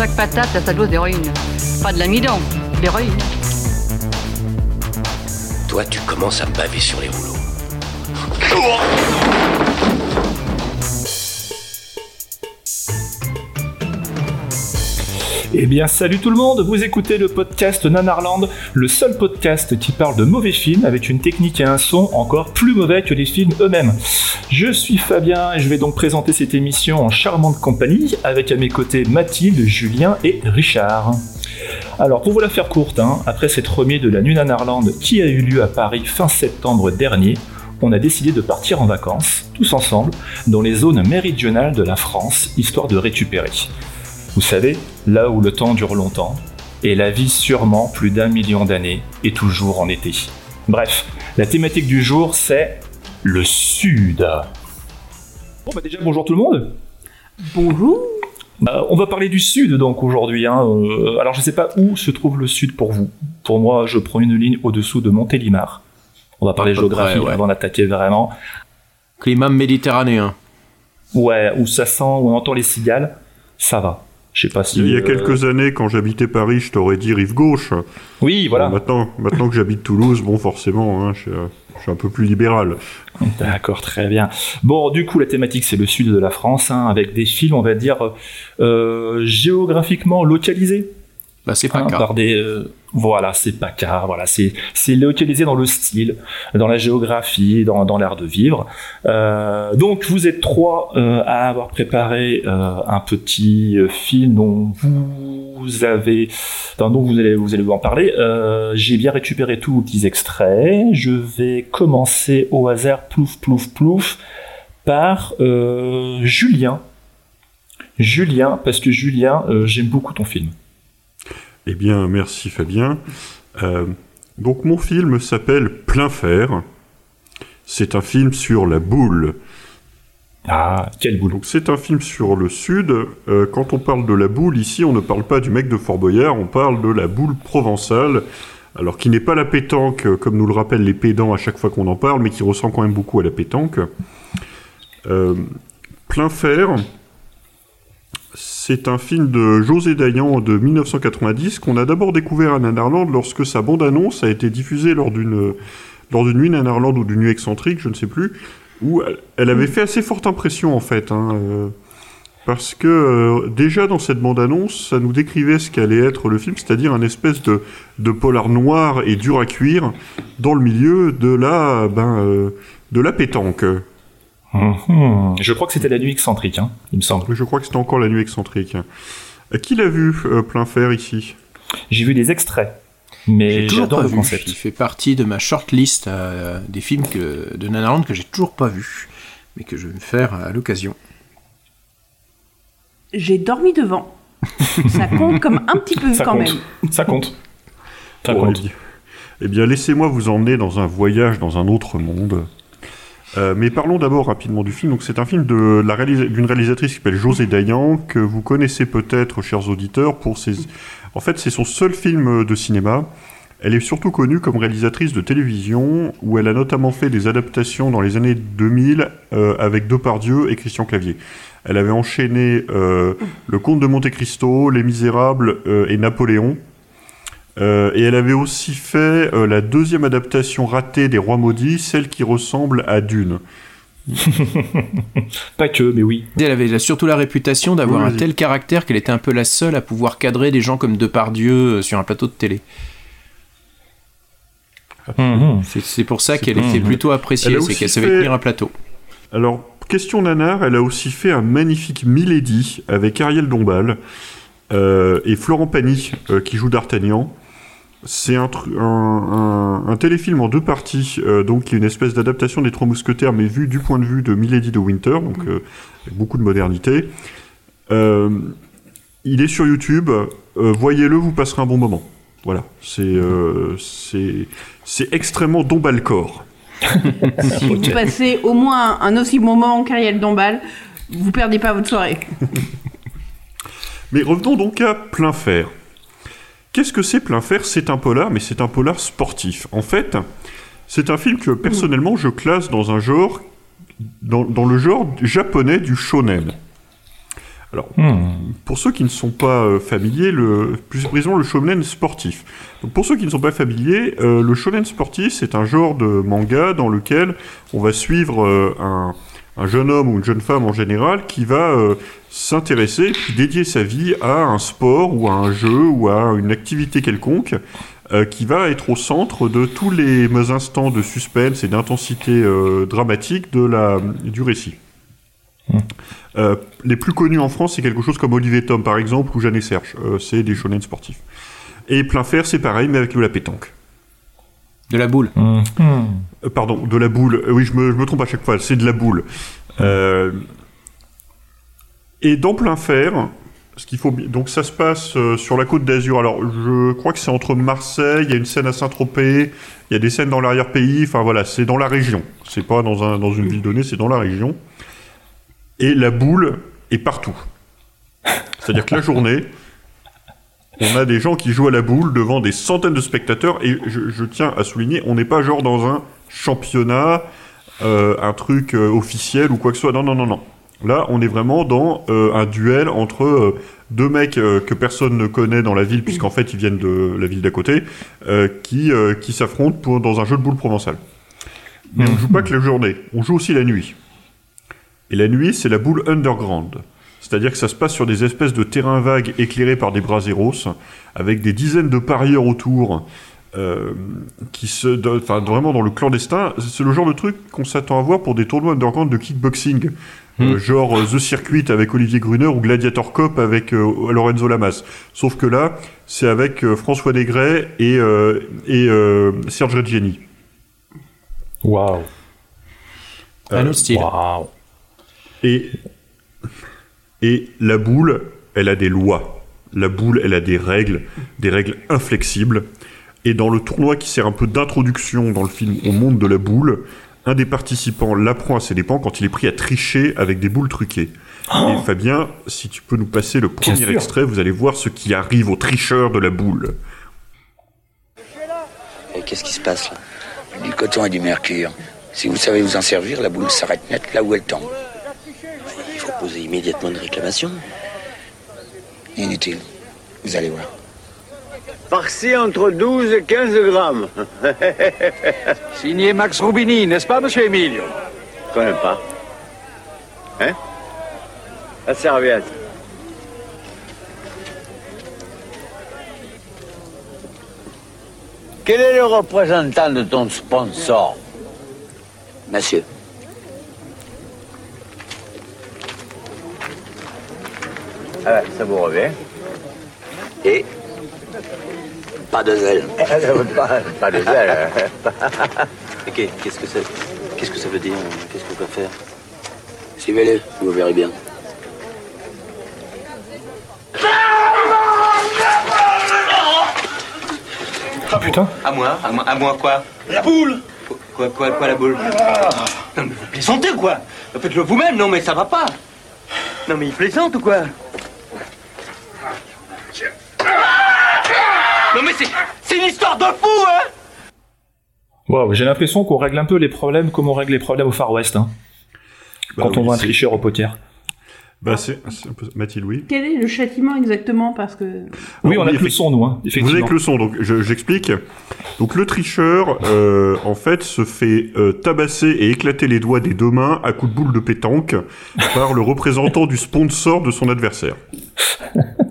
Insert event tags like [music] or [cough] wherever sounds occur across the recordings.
Chaque patate a sa dose d'héroïne. Pas de l'amidon, de l'héroïne. Toi, tu commences à me baver sur les rouleaux. Eh bien, salut tout le monde, vous écoutez le podcast Nanarland, le seul podcast qui parle de mauvais films avec une technique et un son encore plus mauvais que les films eux-mêmes. Je suis Fabien et je vais donc présenter cette émission en charmante compagnie avec à mes côtés Mathilde, Julien et Richard. Alors, pour vous la faire courte, hein, après cette remise de la Nuit Nanarland qui a eu lieu à Paris fin septembre dernier, on a décidé de partir en vacances, tous ensemble, dans les zones méridionales de la France, histoire de récupérer. Vous savez, là où le temps dure longtemps, et la vie sûrement plus d'un million d'années, et toujours en été. Bref, la thématique du jour, c'est le Sud. Bon bah déjà, bonjour tout le monde Bonjour. Bah, On va parler du Sud donc aujourd'hui. hein. Euh, alors je sais pas où se trouve le Sud pour vous. Pour moi, je prends une ligne au-dessous de Montélimar. On va parler géographie près, ouais. avant d'attaquer vraiment. Climat méditerranéen. Ouais, où ça sent, où on entend les cigales, ça va. Je sais pas si... Il y a euh, quelques années, quand j'habitais Paris, je t'aurais dit rive gauche. Oui, voilà. Bon, maintenant, maintenant que j'habite Toulouse, bon, forcément, hein, je, suis, je suis un peu plus libéral. D'accord, très bien. Bon, du coup, la thématique, c'est le sud de la France, hein, avec des films, on va dire, euh, géographiquement localisés. Bah, c'est pas car. par des, euh, voilà, c'est pas car, voilà, c'est, c'est localisé dans le style, dans la géographie, dans, dans l'art de vivre. Euh, donc, vous êtes trois euh, à avoir préparé un petit film dont vous avez, enfin, dont vous allez, vous allez en parler. J'ai bien récupéré tous vos petits extraits. Je vais commencer au hasard, plouf, plouf, plouf, par Julien. Julien, parce que Julien, j'aime beaucoup ton film. Eh bien, merci Fabien. Euh, donc, mon film s'appelle Plein Fer. C'est un film sur la boule. Ah, quel boulot. Donc, c'est un film sur le Sud. Euh, quand on parle de la boule, ici, on ne parle pas du mec de Fort Boyard, on parle de la boule provençale. Alors, qui n'est pas la pétanque, comme nous le rappellent les pédants à chaque fois qu'on en parle, mais qui ressemble quand même beaucoup à la pétanque. Euh, Plein Fer, c'est un film de José Dayan de 1990 qu'on a d'abord découvert à Nanarland lorsque sa bande-annonce a été diffusée lors d'une nuit Nanarland ou d'une nuit excentrique, je ne sais plus, où elle, avait fait assez forte impression en fait. hein, euh, parce que euh, déjà dans cette bande-annonce, ça nous décrivait ce qu'allait être le film, c'est-à-dire un espèce de, polar noir et dur à cuire dans le milieu de la, ben, euh, de la pétanque. Mhm. Je crois que c'était la nuit excentrique, hein, il me semble. Je crois que c'était encore la nuit excentrique. Qui l'a vu, euh, plein fer, ici? J'ai vu des extraits, mais J'ai toujours j'adore pas le vu. concept. Il fait partie de ma shortlist euh, des films que, de Nanarland que j'ai toujours pas vu, mais que je vais me faire à l'occasion. J'ai dormi devant. Ça compte comme un petit peu [laughs] Ça quand compte. même. Ça compte. Ça Bon, compte. eh bien, eh bien, laissez-moi vous emmener dans un voyage dans un autre monde. Euh, mais parlons d'abord rapidement du film. Donc, c'est un film de d'une réalisatrice qui s'appelle José Dayan, que vous connaissez peut-être, chers auditeurs, pour ses. En fait, c'est son seul film de cinéma. Elle est surtout connue comme réalisatrice de télévision, où elle a notamment fait des adaptations dans les années 2000 euh, avec Depardieu et Christian Clavier. Elle avait enchaîné euh, Le Comte de Monte Cristo, Les Misérables euh, et Napoléon. Euh, et elle avait aussi fait euh, la deuxième adaptation ratée des Rois Maudits, celle qui ressemble à Dune. [laughs] Pas que, mais oui. Elle avait surtout la réputation d'avoir Oui, un tel caractère qu'elle était un peu la seule à pouvoir cadrer des gens comme Depardieu euh, sur un plateau de télé. Mhm. C'est- pour ça qu'elle était plutôt appréciée, c'est qu'elle savait fait- tenir un plateau. Alors, question nanar, elle a aussi fait un magnifique Milady avec Ariel Dombal euh, et Florent Pagny euh, qui joue D'Artagnan. C'est un, tru- un, un- un téléfilm en deux parties, euh, donc qui est une espèce d'adaptation des Trois Mousquetaires, mais vu du point de vue de Milady de Winter, donc euh, avec beaucoup de modernité. Euh, il est sur YouTube. euh, Voyez-le, vous passerez un bon moment. Voilà, c'est euh, c'est c'est extrêmement dombalcore. [laughs] Si vous passez au moins un aussi bon moment qu'Ariel Dombal, vous perdez pas votre soirée. [laughs] Mais revenons donc à Plein Fer. Qu'est-ce que c'est Plein Fer? C'est un polar, mais c'est un polar sportif. En fait, c'est un film que personnellement je classe dans un genre, dans, dans le genre japonais du shonen. Alors, pour ceux qui ne sont pas euh, familiers, le, plus précisément le shonen sportif. Donc, pour ceux qui ne sont pas familiers, euh, le shonen sportif, c'est un genre de manga dans lequel on va suivre euh, un, un jeune homme ou une jeune femme en général qui va euh, s'intéresser, puis dédier sa vie à un sport ou à un jeu ou à une activité quelconque euh, qui va être au centre de tous les instants de suspense et d'intensité euh, dramatique de la, du récit. Euh, les plus connus en France, c'est quelque chose comme Olivier Tom, par exemple, ou Jeanne et Serge. C'est des shonen sportifs. Et Plein Fer, c'est pareil, mais avec de la pétanque. De la boule. Hmm. Euh, pardon, de la boule. Euh, oui, je me, je me trompe à chaque fois, c'est de la boule. Euh, et dans Plein Fer, ce qu'il faut, donc ça se passe sur la côte d'Azur. Alors, je crois que c'est entre Marseille, il y a une scène à Saint-Tropez, il y a des scènes dans l'arrière-pays. Enfin voilà, c'est dans la région. C'est pas dans, un, dans une ville donnée, c'est dans la région. Et la boule est partout. C'est-à-dire que la journée, on a des gens qui jouent à la boule devant des centaines de spectateurs. Et je, tiens à souligner, on n'est pas genre dans un championnat, euh, un truc euh, officiel ou quoi que ce soit. Non, non, non, non. Là, on est vraiment dans euh, un duel entre deux mecs que personne ne connaît dans la ville, puisqu'en fait ils viennent de la ville d'à côté, qui, qui s'affrontent dans un jeu de boules provençal. Mais on joue pas que la journée, on joue aussi la nuit. Et la nuit, c'est la boule underground. C'est-à-dire que ça se passe sur des espèces de terrains vagues éclairés par des braseros, avec des dizaines de parieurs autour, euh, qui se, enfin vraiment dans le clandestin. C'est le genre de truc qu'on s'attend à voir pour des tournois underground de kickboxing, Euh, genre euh, The Circuit avec Olivier Gruner ou Gladiator Cop avec euh, Lorenzo Lamas. Sauf que là, c'est avec euh, François Desgrais et, euh, et euh, Serge Reggiani. Waouh. Un autre style. Waouh. Et, et la boule, elle a des lois. La boule, elle a des règles, des règles inflexibles. Et dans le tournoi qui sert un peu d'introduction dans le film au monde de la boule, un des participants l'apprend à ses dépens quand il est pris à tricher avec des boules truquées. Et Fabien, si tu peux nous passer le premier extrait, vous allez voir ce qui arrive aux tricheurs de la boule. Et qu'est-ce qui se passe là? Du coton et du mercure. Si vous savez vous en servir, la boule s'arrête net là où elle tombe. Il faut poser immédiatement une réclamation. Inutile. Vous allez voir. Par-ci entre 12 et 15 grammes. [laughs] Signé Max Rubini, n'est-ce pas, monsieur Emilio? Je connais pas. Hein? La serviette. Quel est le représentant de ton sponsor? Monsieur. Ah ouais, ça vous revient. Et pas de zèle. [laughs] pas, pas de zèle. [laughs] Ok, qu'est-ce que c'est Qu'est-ce que ça veut dire Qu'est-ce qu'on peut faire? Suivez-le, vous verrez bien. Ah putain. À moi À moi, à moi quoi? La boule. Quoi, quoi, quoi, la boule? Non, mais vous plaisantez ou quoi? Faites-le vous-même, non, mais ça va pas. Non, mais il plaisante ou quoi? Non, mais c'est, une histoire de fou, hein j'ai l'impression qu'on règle un peu les problèmes comme on règle les problèmes au Far West, hein. Bah Quand on voit un tricheur au poker. Bah c'est c'est un peu- Mathilde, oui. Quel est le châtiment exactement? Parce que Oui, on a que le son, nous, hein, Vous avez que le son, donc je- j'explique. Donc le tricheur, euh, en fait, se fait euh, tabasser et éclater les doigts des deux mains à coups de boule de pétanque par le représentant du sponsor de son adversaire. [laughs]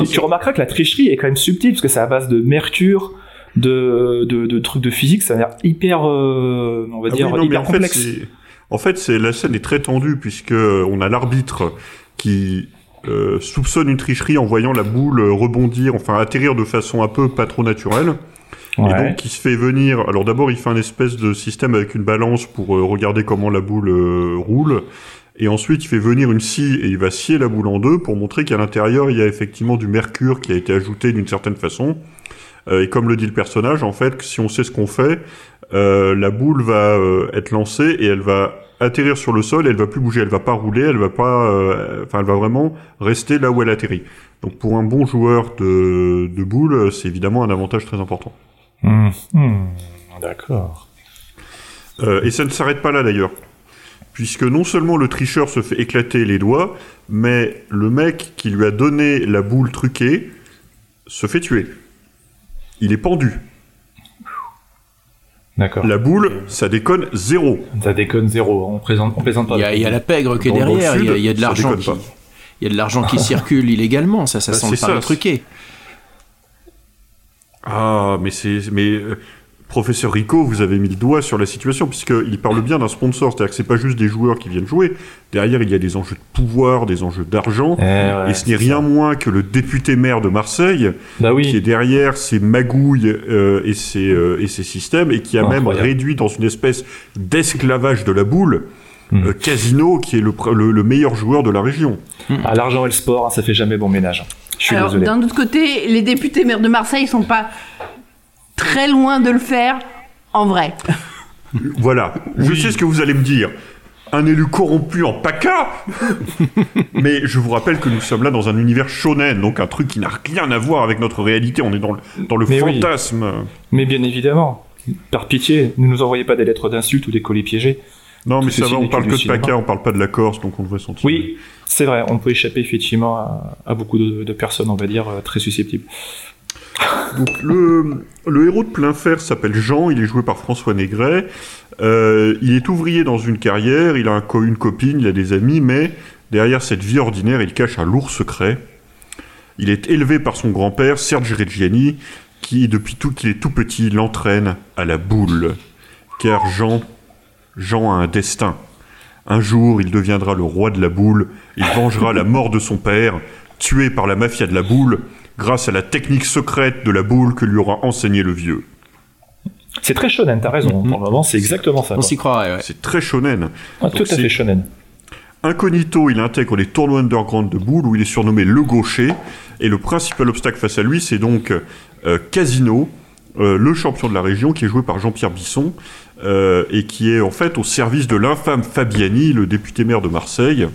Et tu remarqueras que la tricherie est quand même subtile, parce que c'est à base de mercure, de, de, de trucs de physique, ça a l'air hyper, euh, on va Ah dire, oui, non, hyper en fait, complexe. c'est- en fait, c'est la scène est très tendue puisque on a l'arbitre qui euh, soupçonne une tricherie en voyant la boule rebondir, enfin atterrir de façon un peu pas trop naturelle. Et donc, il se fait venir. Alors, d'abord, il fait un espèce de système avec une balance pour euh, regarder comment la boule euh, roule. Et ensuite, il fait venir une scie et il va scier la boule en deux pour montrer qu'à l'intérieur, il y a effectivement du mercure qui a été ajouté d'une certaine façon. Euh, et comme le dit le personnage, en fait, si on sait ce qu'on fait, euh, la boule va euh, être lancée et elle va atterrir sur le sol et elle va plus bouger, elle va pas rouler, elle va pas, enfin, elle va vraiment rester là où elle atterrit. Donc pour un bon joueur de, de boule, c'est évidemment un avantage très important. Hmm, hmm, D'accord. Et ça ne s'arrête pas là d'ailleurs. Puisque non seulement le tricheur se fait éclater les doigts, mais le mec qui lui a donné la boule truquée se fait tuer. Il est pendu. D'accord. La boule, ça déconne zéro. Ça déconne zéro. On présente, on pas. Il y a, il y a la pègre qui est derrière, il y a- y, de l'argent qui, pas. il y a de l'argent qui circule illégalement, ça, ça Bah, sent c'est le ça. pain truqué. Ah, mais c'est. Mais. Professeur Rico, vous avez mis le doigt sur la situation, puisqu'il parle bien d'un sponsor, c'est-à-dire que c'est pas juste des joueurs qui viennent jouer. Derrière, il y a des enjeux de pouvoir, des enjeux d'argent, Eh ouais, et ce n'est rien moins que le député maire de Marseille, Bah oui. qui est derrière ces magouilles euh, et, ces, euh, et systèmes, et qui a même Incroyable. réduit dans une espèce d'esclavage de la boule, Hmm. euh, Casino, qui est le, pr- le- le meilleur joueur de la région. Ah, l'argent et le sport, hein, ça fait jamais bon ménage. Je suis Alors, désolé. d'un autre côté, les députés maires de Marseille sont pas très loin de le faire en vrai. [laughs] Voilà, je sais ce que vous allez me dire. Un élu corrompu en PACA [laughs] Mais je vous rappelle que nous sommes là dans un univers shonen, donc un truc qui n'a rien à voir avec notre réalité. On est dans le, dans le Mais oui. fantasme. Mais bien évidemment. Par pitié, ne nous envoyez pas des lettres d'insultes ou des colis piégés. Non, mais Tout ça va, on parle que de PACA, cinéma. on parle pas de la Corse, donc on devrait s'en tirer. Oui, c'est vrai, on peut échapper effectivement à, à beaucoup de, de personnes, on va dire, euh, très susceptibles. Donc le, héros de plein fer s'appelle Jean, il est joué par François Négret. Euh, il est ouvrier dans une carrière, il a une copine, il a des amis, mais derrière cette vie ordinaire, il cache un lourd secret. Il est élevé par son grand-père, Serge Reggiani, qui, depuis tout qu'il est tout petit, l'entraîne à la boule. Car Jean, Jean a un destin. Un jour, il deviendra le roi de la boule, il vengera la mort de son père, tué par la mafia de la boule, grâce à la technique secrète de la boule que lui aura enseigné le vieux. C'est très shonen, t'as raison, pour le moment c'est exactement ça. On s'y croirait, ouais. C'est très shonen. Ah, tout à fait shonen. Incognito, il intègre les tournois underground de boules où il est surnommé le gaucher. Et le principal obstacle face à lui, c'est donc euh, Casino, euh, le champion de la région, qui est joué par Jean-Pierre Bisson, euh, et qui est en fait au service de l'infâme Fabiani, le député maire de Marseille.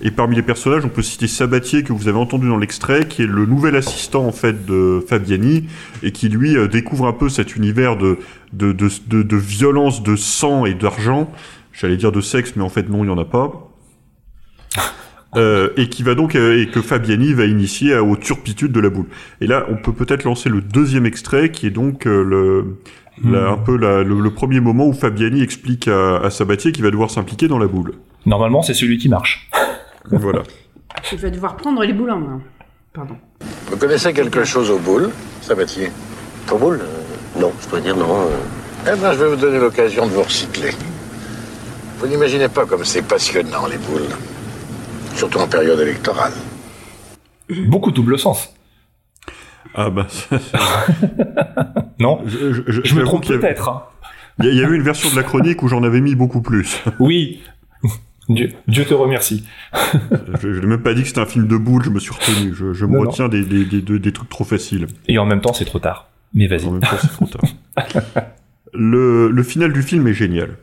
Et parmi les personnages, on peut citer Sabatier, que vous avez entendu dans l'extrait, qui est le nouvel assistant en fait de Fabiani, et qui lui euh, découvre un peu cet univers de, de, de, de, de violence, de sang et d'argent. J'allais dire de sexe, mais en fait non, il n'y en a pas. [laughs] Euh, et qui va donc euh, et que Fabiani va initier aux turpitudes de la boule. Et là, on peut peut-être lancer le deuxième extrait, qui est donc euh, le, la- un peu la- le, le premier moment où Fabiani explique à, à Sabatier qu'il va devoir s'impliquer dans la boule. Normalement, c'est celui qui marche. [laughs] voilà. Je vais devoir prendre les boules en main. Pardon. Vous connaissez quelque chose aux boules, Sabatier? Aux boules? Euh, Non, je dois dire non. euh. Eh bien, je vais vous donner l'occasion de vous recycler. Vous n'imaginez pas comme c'est passionnant, les boules. Surtout en période électorale. Beaucoup de double sens. Ah bah. [laughs] non Je, je- je- Je me trompe peut-être. hein. Il y, a- avait une version de la chronique où j'en avais mis beaucoup plus. Oui. [laughs] Dieu, Dieu te remercie. [laughs] je je n'ai même pas dit que c'était un film de boules, je me suis retenu. Je, je me Non, retiens des, des, des- des- des trucs trop faciles. Et en même temps, c'est trop tard. Mais vas-y. En même temps, c'est trop tard. [laughs] le, le final du film est génial.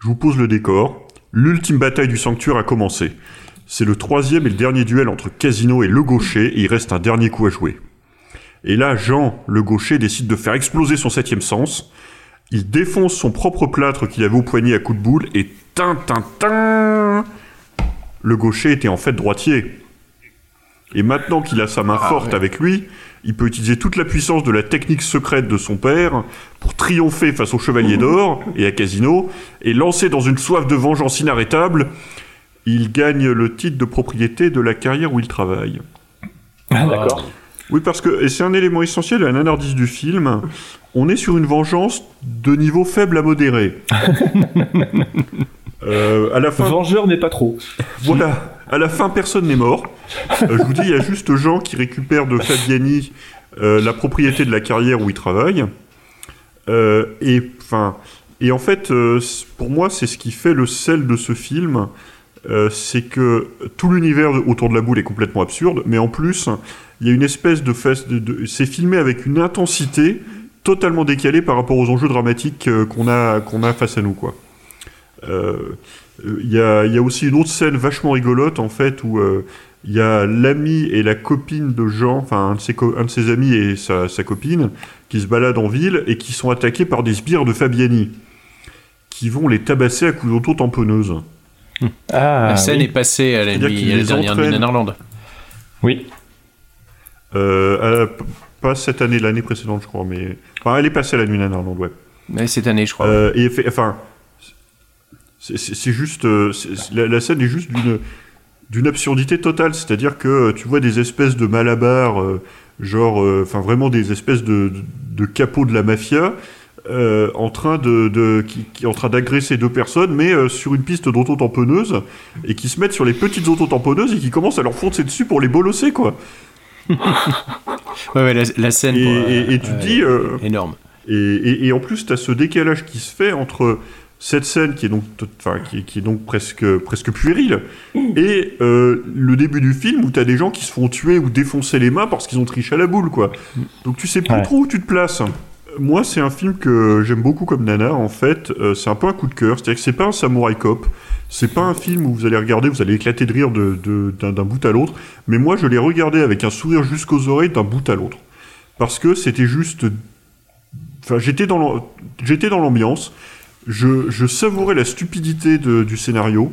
Je vous pose le décor. L'ultime bataille du sanctuaire a commencé. C'est le troisième et le dernier duel entre Casino et Le Gaucher, et il reste un dernier coup à jouer. Et là, Jean, le Gaucher, décide de faire exploser son septième sens. Il défonce son propre plâtre qu'il avait au poignet à coups de boule, et tin, tin, tin Le Gaucher était en fait droitier. Et maintenant qu'il a sa main Ah, forte ouais. avec lui, il peut utiliser toute la puissance de la technique secrète de son père pour triompher face au Chevalier d'Or et à Casino, et lancer dans une soif de vengeance inarrêtable, il gagne le titre de propriété de la carrière où il travaille. Ah, d'accord. Oui, parce que, et c'est un élément essentiel, un indice du film, on est sur une vengeance de niveau faible à modéré. [laughs] Euh, à la fin, Vengeur, mais pas trop. voilà, à la fin, personne n'est mort. Euh, je vous dis, il y a juste Jean qui récupère de Fabiani euh, la propriété de la carrière où il travaille. Euh, et enfin, et en fait, euh, pour moi, c'est ce qui fait le sel de ce film. Euh, c'est que tout l'univers autour de la boule est complètement absurde, mais en plus, il y a une espèce de, de, c'est filmé avec une intensité totalement décalée par rapport aux enjeux dramatiques euh, qu'on a qu'on a face à nous. Euh, Il y, a, aussi une autre scène vachement rigolote en fait où il y a l'ami et la copine de Jean, enfin un de ses, co- un de ses amis et sa, sa copine, qui se baladent en ville et qui sont attaqués par des sbires de Fabiani, qui vont les tabasser à coups d'auto-tamponneuse. Ah, la scène oui. est passée à la, nuit, à la les dernière nuit. Nanarland. Oui. Euh, pas cette année, l'année précédente, je crois, mais. Enfin, elle est passée à la nuit Nanarland, ouais. Ouais, cette année, je crois. Euh, et fait- enfin, c'est- juste, euh, la, la scène est juste d'une d'une absurdité totale. C'est-à-dire que tu vois des espèces de malabars, euh, genre, euh, enfin vraiment des espèces de, de, de capots de la mafia. Euh, en train de, de qui, qui- en train d'agresser deux personnes, mais euh, sur une piste d'auto-tamponneuse, et qui se mettent sur les petites auto-tamponneuses et qui commencent à leur foncer dessus pour les bolosser, quoi. [laughs] Ouais, ouais, la, la scène. Et, pour, et- et tu te dis. euh, énorme. Et, et- en plus, tu as ce décalage qui se fait entre cette scène qui est donc, enfin, qui, est- qui est donc presque, presque puérile et euh, le début du film où tu as des gens qui se font tuer ou défoncer les mains parce qu'ils ont triché à la boule. quoi. Donc tu sais plus Ouais. trop où tu te places. Moi, c'est un film que j'aime beaucoup comme Nana, en fait. Euh, c'est un peu un coup de cœur. C'est-à-dire que c'est pas un samouraï cop. C'est pas un film où vous allez regarder, vous allez éclater de rire de- d'un bout à l'autre. Mais moi, je l'ai regardé avec un sourire jusqu'aux oreilles d'un bout à l'autre. Parce que c'était juste Enfin, j'étais dans j'étais dans l'ambiance. Je, savourais la stupidité du scénario.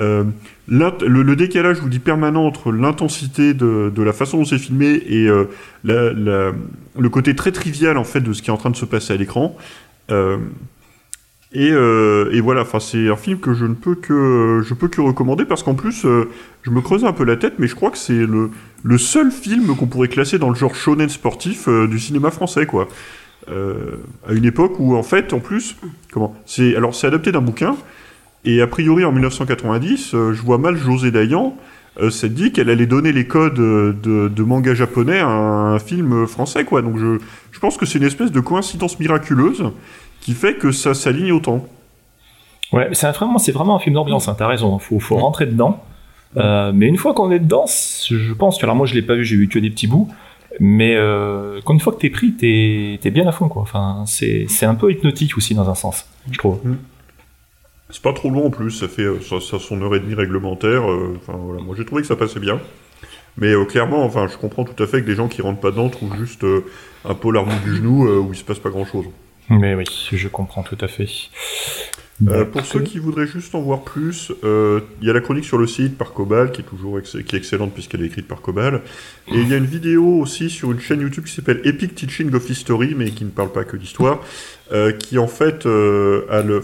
Euh, le, décalage, je vous dis, permanent entre l'intensité de, la façon dont c'est filmé et euh, le côté très trivial en fait de ce qui est en train de se passer à l'écran. Euh, et, voilà, enfin c'est un film que je ne peux que je peux que recommander parce qu'en plus je me creusais un peu la tête, mais je crois que c'est le, seul film qu'on pourrait classer dans le genre shonen sportif du cinéma français à une époque où en fait en plus comment c'est alors c'est adapté d'un bouquin et a priori en 1990 euh, je vois mal José Dayan euh, s'être dit qu'elle allait donner les codes euh, de, de manga japonais à un film français quoi donc je, je pense que c'est une espèce de coïncidence miraculeuse qui fait que ça s'aligne autant Ouais, c'est vraiment, c'est vraiment un film d'ambiance. Hein, T'as raison. Faut, faut rentrer dedans. Euh, mais une fois qu'on est dedans, je pense que alors moi je l'ai pas vu, j'ai vu que des petits bouts. Mais euh, quand une fois que t'es pris, t'es es bien à fond quoi. Enfin, c'est c'est un peu hypnotique aussi dans un sens, je trouve. C'est pas trop long en plus, ça fait euh, ça, son heure et demie réglementaire. euh, Enfin voilà, moi j'ai trouvé que ça passait bien. Mais euh, clairement, enfin, je comprends tout à fait que des gens qui rentrent pas dedans trouvent juste un peu l'arme du genou où il se passe pas grand chose. Mais oui, je comprends tout à fait. Euh, pour ceux qui voudraient juste en voir plus, euh, il y a la chronique sur le site par Cobal qui est toujours ex- qui est excellente puisqu'elle est écrite par Cobal. Et il y a une vidéo aussi sur une chaîne YouTube qui s'appelle Epic Teaching of History, mais qui ne parle pas que d'histoire, euh, qui en fait a le,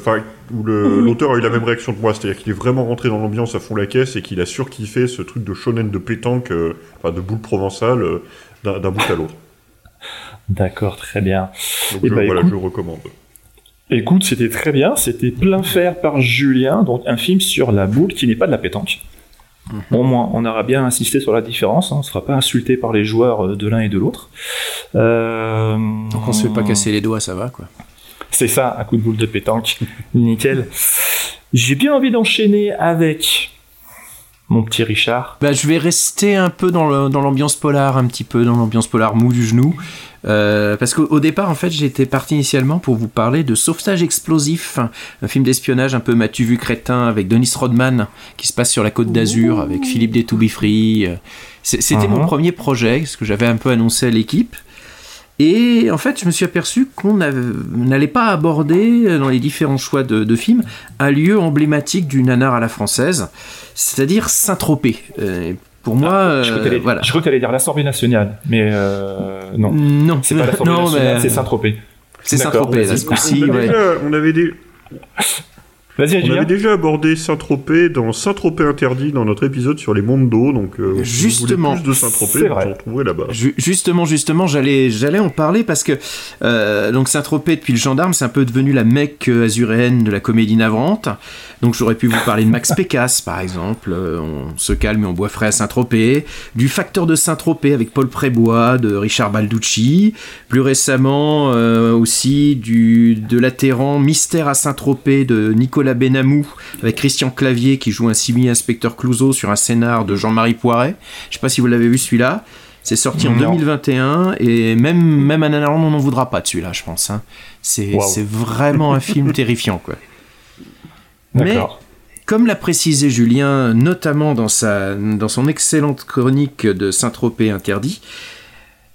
où le- l'auteur a eu la même réaction que moi, c'est-à-dire qu'il est vraiment rentré dans l'ambiance à fond la caisse et qu'il a surkiffé ce truc de shonen de pétanque, enfin de boule provençale d'un bout à l'autre. D'accord, très bien. Donc Eh je, ben, voilà, écoute- je recommande. Écoute, c'était très bien. C'était plein fer par Julien, donc un film sur la boule qui n'est pas de la pétanque. Au moins, on aura bien insisté sur la différence. hein. On ne sera pas insulté par les joueurs euh, de l'un et de l'autre. Euh... Donc on se fait pas casser les doigts, ça va quoi. C'est ça, un coup de boule de pétanque. [laughs] Nickel. J'ai bien envie d'enchaîner avec mon petit Richard. Bah, je vais rester un peu dans le- dans l'ambiance polar, un petit peu dans l'ambiance polar mou du genou. Euh, parce qu'au au départ, en fait, j'étais parti initialement pour vous parler de Sauvetage explosif, un film d'espionnage un peu matu vu crétin avec Dennis Rodman qui se passe sur la côte d'Azur avec Philippe des To Be Free. C'était Mhm. mon premier projet, ce que j'avais un peu annoncé à l'équipe. Et en fait, je me suis aperçu qu'on n'allait pas aborder euh, dans les différents choix de, de films un lieu emblématique du nanar à la française, c'est-à-dire Saint-Tropez. Euh, pour moi, Ah, Je crois que euh, voilà. je crois que t'allais dire l'Assemblée nationale, mais euh, non. Non, c'est pas l'Assemblée nationale, mais- c'est Saint-Tropez. C'est Saint-Tropez, là, ce coup-ci, on, avait des. Vas-y, On avait déjà abordé Saint-Tropez dans Saint-Tropez interdit dans notre épisode sur les mondes d'eau, donc euh, si vous voulez Justement. plus de Saint-Tropez, vous en retrouverez là-bas. Ju- Justement, justement, j'allais, j'allais en parler parce que euh, donc Saint-Tropez depuis le gendarme, c'est un peu devenu la mecque euh, azuréenne de la comédie navrante. Donc j'aurais pu vous parler de Max Pécasse, par exemple. Euh, on se calme et on boit frais à Saint-Tropez. Du Facteur de Saint-Tropez avec Paul Prébois, de Richard Balducci. Plus récemment euh, aussi du de l'atterrant Mystère à Saint-Tropez de Nicolas Benamou avec Christian Clavier qui joue un simi-inspecteur Clouseau sur un scénar de Jean-Marie Poiret. Je sais pas si vous l'avez vu celui-là. C'est sorti en Non. 2021 et même même Anaran, on n'en voudra pas de celui-là, je pense. hein. C'est vraiment un film [laughs] terrifiant, quoi. Mais comme l'a précisé Julien, notamment dans, sa, dans son excellente chronique de Saint-Tropez interdit,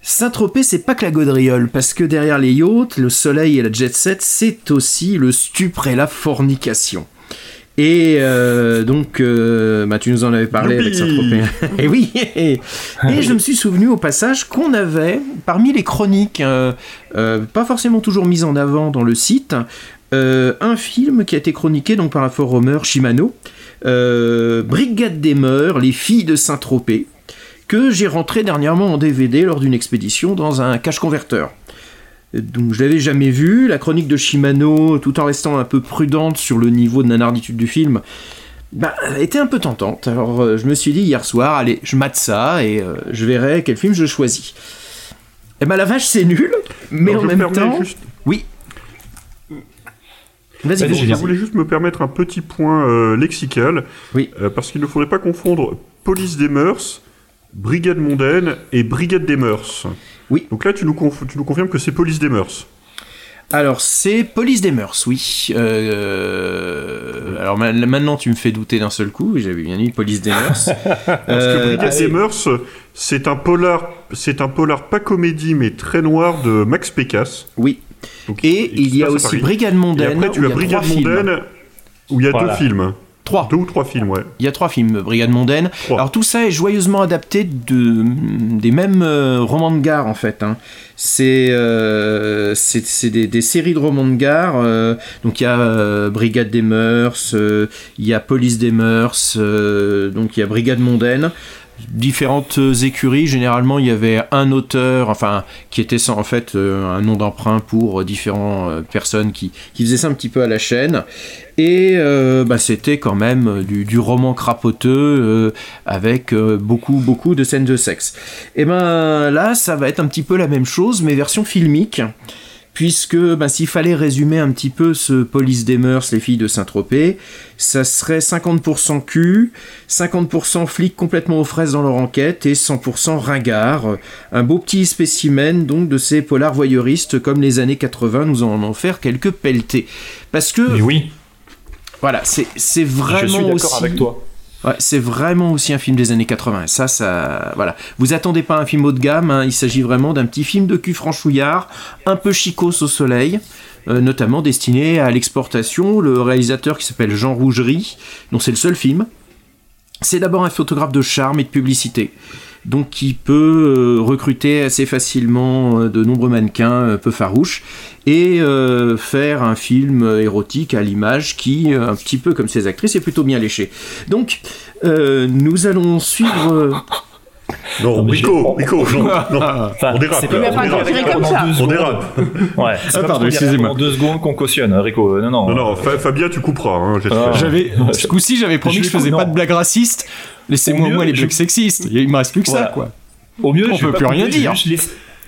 Saint-Tropez, c'est pas que la gaudriole, parce que derrière les yachts, le soleil et la jet set, c'est aussi le stupre et la fornication. Et euh, donc, euh, bah, tu nous en avais parlé avec Saint-Tropez. [laughs] et oui, et, et je me suis souvenu au passage qu'on avait, parmi les chroniques, euh, pas forcément toujours mises en avant dans le site, un film qui a été chroniqué donc par un forumer Shimano, Brigade des Mœurs, les filles de Saint-Tropez, que j'ai rentré dernièrement en DVD lors d'une expédition dans un cache converteur. Donc je l'avais jamais vu, la chronique de Shimano, tout en restant un peu prudente sur le niveau de nanarditude du film, bah, était un peu tentante. Alors euh, je me suis dit hier soir, allez, je mate ça et euh, je verrai quel film je choisis. Et ben la vache c'est nul, mais Alors, en même temps, juste- oui. Vas-y, Je voulais juste me permettre un petit point euh, lexical, Oui. euh, parce qu'il ne faudrait pas confondre police des mœurs, brigade mondaine et brigade des mœurs. Oui. Donc là, tu nous, conf- tu nous confirmes que c'est police des mœurs. Alors, c'est Police des Mœurs, oui. Euh, alors ma- maintenant, tu me fais douter d'un seul coup. J'avais bien dit Police des Mœurs. [laughs] Parce que Euh, brigade c'est- des mœurs, c'est un polar, c'est un polar pas comédie mais très noir de Max Pécasse. oui. Donc, Et il y a aussi. Brigade Et Mondaine. après, où tu il as y a brigade films. mondaine où il y a Voilà. deux films, Trois. deux ou trois films, ouais. Il y a trois films, Brigade Mondaine. Trois. Alors tout ça est joyeusement adapté de, des mêmes euh, romans de gare en fait. hein. C'est euh, des, des séries de romans de gare. euh, donc il y a Brigade des Mœurs, il y a Police des Mœurs, donc il y a Brigade Mondaine. Différentes écuries, généralement il y avait un auteur, enfin qui était en fait euh, un nom d'emprunt pour différentes personnes qui, qui faisaient ça un petit peu à la chaîne. Et euh, bah, c'était quand même euh, du, du roman crapoteux euh, avec euh, beaucoup beaucoup de scènes de sexe. Et ben là, ça va être un petit peu la même chose, mais version filmique. Puisque bah, s'il fallait résumer un petit peu ce Police des Mœurs, les filles de Saint-Tropez, ça serait 50% cul, 50% flics complètement aux fraises dans leur enquête et 100% ringard. Un beau petit spécimen donc de ces polars voyeuristes comme les années 80 nous en ont offert quelques pelletés. Parce que Mais oui, voilà, c'est c'est vraiment je suis d'accord aussi. avec toi. C'est vraiment aussi un film des années 80. Et ça, ça, voilà. Vous attendez pas un film haut de gamme. hein, il s'agit vraiment d'un petit film de cul franchouillard, un peu chicos au soleil, euh, notamment destiné à l'exportation. Le réalisateur qui s'appelle Jean Rougerie, dont c'est le seul film. C'est d'abord un photographe de charme et de publicité, donc qui peut euh, recruter assez facilement euh, de nombreux mannequins euh, peu farouches et faire un film érotique à l'image qui, un petit peu comme ses actrices, est plutôt bien léché. Donc, nous allons suivre. Euh, Non, Non, Rico, Rico, non, non. [laughs] Enfin, on dérape. c'est là, pas on dérape. comme ça. On dérape. Ouais, c'est Ah, pardon, excusez-moi. pendant deux secondes qu'on cautionne, Rico. Non, non. Non, non, Fa- Fabien, tu couperas, hein. Ah. J'avais, [laughs] ce coup-ci, j'avais promis Je que je faisais non. pas de blagues racistes. Laissez-moi moi les blagues sexistes. Il me reste plus que ça, quoi. Au mieux, On peut plus rien dire.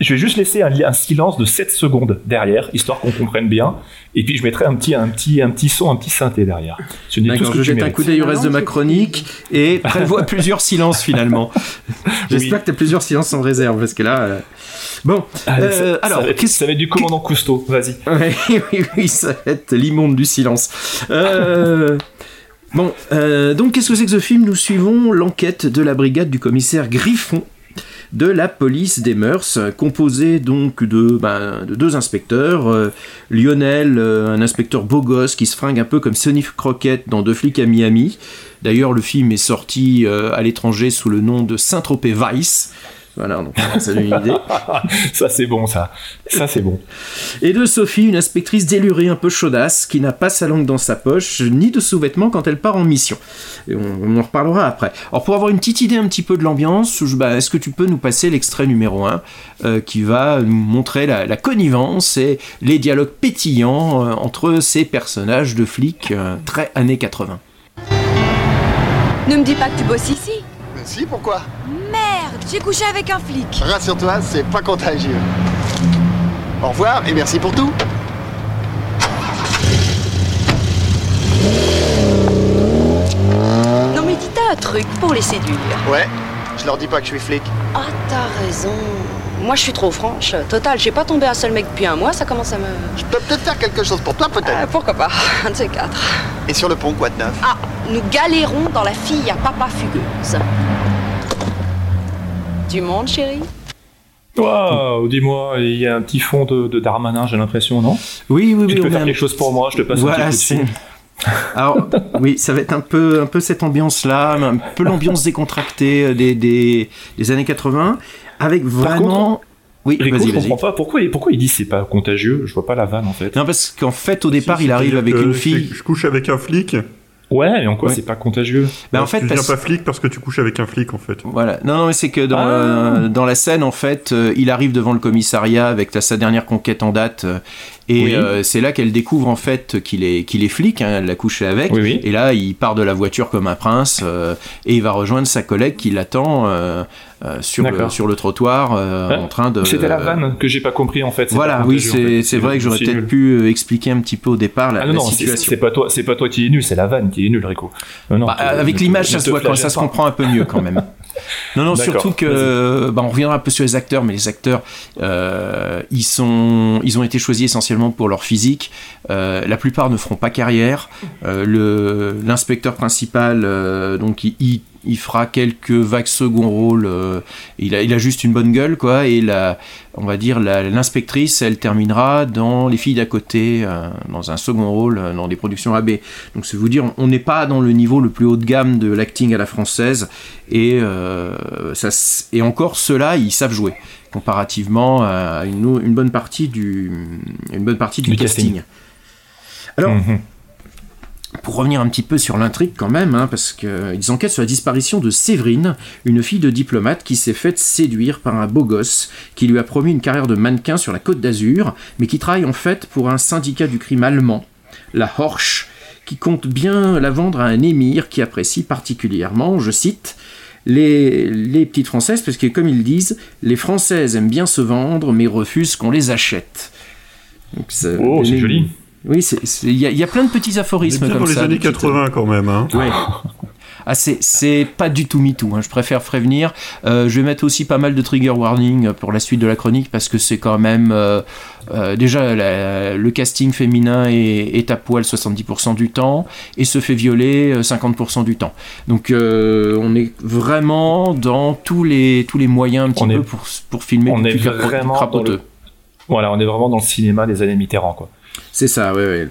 Je vais juste laisser un, un silence de 7 secondes derrière, histoire qu'on comprenne bien. Et puis je mettrai un petit, un petit, un petit son, un petit synthé derrière. Ce tout ce que je jette un coup d'œil au reste de ma chronique et [laughs] prévois plusieurs silences finalement. [laughs] J'espère Oui. que tu as plusieurs silences en réserve parce que là. euh, Bon, Allez, euh, ça- ça, alors, va être, qu'est-ce ça va être du commandant Cousteau, vas-y. [laughs] Oui, oui, ça va être l'immonde du silence. Euh, Bon, euh, donc qu'est-ce que c'est que ce film? Nous suivons l'enquête de la brigade du commissaire Griffon de la police des mœurs, composée donc de, de deux inspecteurs. euh, Lionel, euh, un inspecteur beau gosse qui se fringue un peu comme Sonny Crockett dans Deux flics à Miami. D'ailleurs, le film est sorti euh, à l'étranger sous le nom de Saint-Tropez Vice. Voilà, donc ça donne une idée. [laughs] ça c'est bon, ça. Ça c'est bon. Et de Sophie, une inspectrice délurée un peu chaudasse qui n'a pas sa langue dans sa poche, ni de sous-vêtements quand elle part en mission. Et on, on en reparlera après. Alors pour avoir une petite idée un petit peu de l'ambiance, je- bah, est-ce que tu peux nous passer l'extrait numéro 1 qui va nous montrer la, la connivence et les dialogues pétillants euh, entre ces personnages de flics euh, très années 80 Ne me dis pas que tu bosses ici. Si, pourquoi? Merde, j'ai couché avec un flic. Rassure-toi, c'est pas contagieux. Au revoir et merci pour tout. Non mais dis t'as un truc pour les séduire. Ouais, je leur dis pas que je suis flic. Ah t'as raison. Moi je suis trop franche. Total, j'ai pas tombé un seul mec depuis un mois, ça commence à me... Je peux peut-être faire quelque chose pour toi, peut-être. Euh, pourquoi pas [laughs] Un de ces quatre. Et sur le pont, quoi de neuf Ah, nous galérons dans la fille à papa fugueuse. Du monde, chérie Waouh, dis-moi, il y a un petit fond de, de Darmanin, j'ai l'impression, non? Oui, oui, Tu oui. peux on faire a- quelque chose pour moi, je te passe Voilà, un petit coup de fil. Alors, [laughs] oui, ça va être un peu, un peu cette ambiance-là, un peu l'ambiance décontractée euh, des, des, des années 80, avec vraiment. oui, Rico, vas-y, je vas-y. comprends pas pourquoi, pourquoi il dit c'est pas contagieux, je vois pas la vanne en fait. Non, parce qu'en fait, au départ, Si, il arrive avec une fille. Je couche avec un flic. Ouais, et en quoi Ouais. c'est pas contagieux? Bah, en Tu fait, deviens parce- pas flic parce que tu couches avec un flic, en fait. Voilà. Non, non, mais c'est que dans, Ah. euh, dans la scène, en fait, euh, il arrive devant le commissariat avec ta- sa dernière conquête en date. euh, et Oui. euh, c'est là qu'elle découvre en fait qu'il est, qu'il est flic, hein, elle l'a couché avec. Oui, oui. Et là, il part de la voiture comme un prince euh, et il va rejoindre sa collègue qui l'attend euh, sur, le, sur le trottoir euh, Hein en train de. C'était la vanne que j'ai pas compris en fait. Voilà, oui, en c'est fait. vrai que j'aurais peut-être pu euh, expliquer un petit peu au départ la, Ah non, non, c'est- situation. c'est pas toi, c'est pas toi qui est nul, c'est la vanne qui est nulle, Rico. Non, Bah, avec l'image, ça te ça se comprend un peu mieux quand même. [laughs] Non, non, surtout que, bah, on reviendra un peu sur les acteurs, mais les acteurs, euh, ils sont, ils ont été choisis essentiellement pour leur physique. Euh, la plupart ne feront pas carrière. Euh, l'inspecteur principal, donc, il, il, il fera quelques vagues second rôles. euh, il a, il a juste une bonne gueule, quoi. Et la, on va dire, l'inspectrice, elle terminera dans Les filles d'à côté, euh, dans un second rôle, euh, dans des productions AB. Donc, c'est vous dire, on n'est pas dans le niveau le plus haut de gamme de l'acting à la française. Et, ça, et encore, ceux-là, ils savent jouer comparativement à une, une bonne partie du, une bonne partie du Du casting. casting. Alors, Mhm. Pour revenir un petit peu sur l'intrigue quand même, hein, parce qu'ils enquêtent sur la disparition de Séverine, une fille de diplomate qui s'est faite séduire par un beau gosse qui lui a promis une carrière de mannequin sur la côte d'Azur, mais qui travaille en fait pour un syndicat du crime allemand, la Horsch, qui compte bien la vendre à un émir qui apprécie particulièrement, je cite, les, les petites françaises, parce que comme ils disent, les françaises aiment bien se vendre, mais refusent qu'on les achète. Donc, ça- Oh, c'est joli. Oui, il y, a- il y a plein de petits aphorismes bien comme dans les ça. années des petites- 80 quand même, hein. Ouais. Ah, c'est, pas du tout MeToo, hein, je préfère prévenir. Euh, je vais mettre aussi pas mal de trigger warning pour la suite de la chronique parce que c'est quand même. euh, euh, déjà, la- le casting féminin est, est à poil 70% du temps et se fait violer euh, 50% du temps. Donc, euh, on est vraiment dans tous les, tous les moyens un petit On peu est- pour, pour filmer on est vraiment dans crapoteux. le- Voilà, on est vraiment dans le cinéma des années Mitterrand, quoi. C'est ça, ouais, ouais,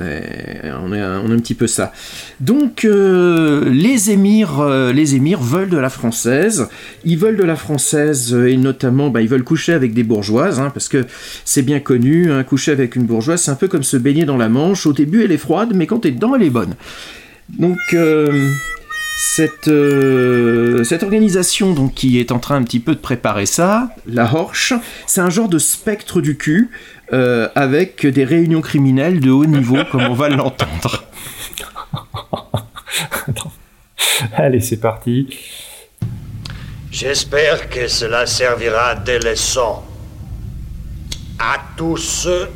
on, est, on est un petit peu ça. Donc, euh, les émirs, euh, les émirs veulent de la française. Ils veulent de la française euh, et notamment, bah, ils veulent coucher avec des bourgeoises, hein, parce que c'est bien connu, hein, coucher avec une bourgeoise, c'est un peu comme se baigner dans la Manche. Au début, elle est froide, mais quand t'es dedans, elle est bonne. Donc, cette, euh, cette organisation donc, qui est en train un petit peu de préparer ça, la Horsch, c'est un genre de spectre du cul euh, avec des réunions criminelles de haut niveau, comme on va l'entendre. [laughs] Allez, c'est parti. J'espère que cela servira de leçon à tous ceux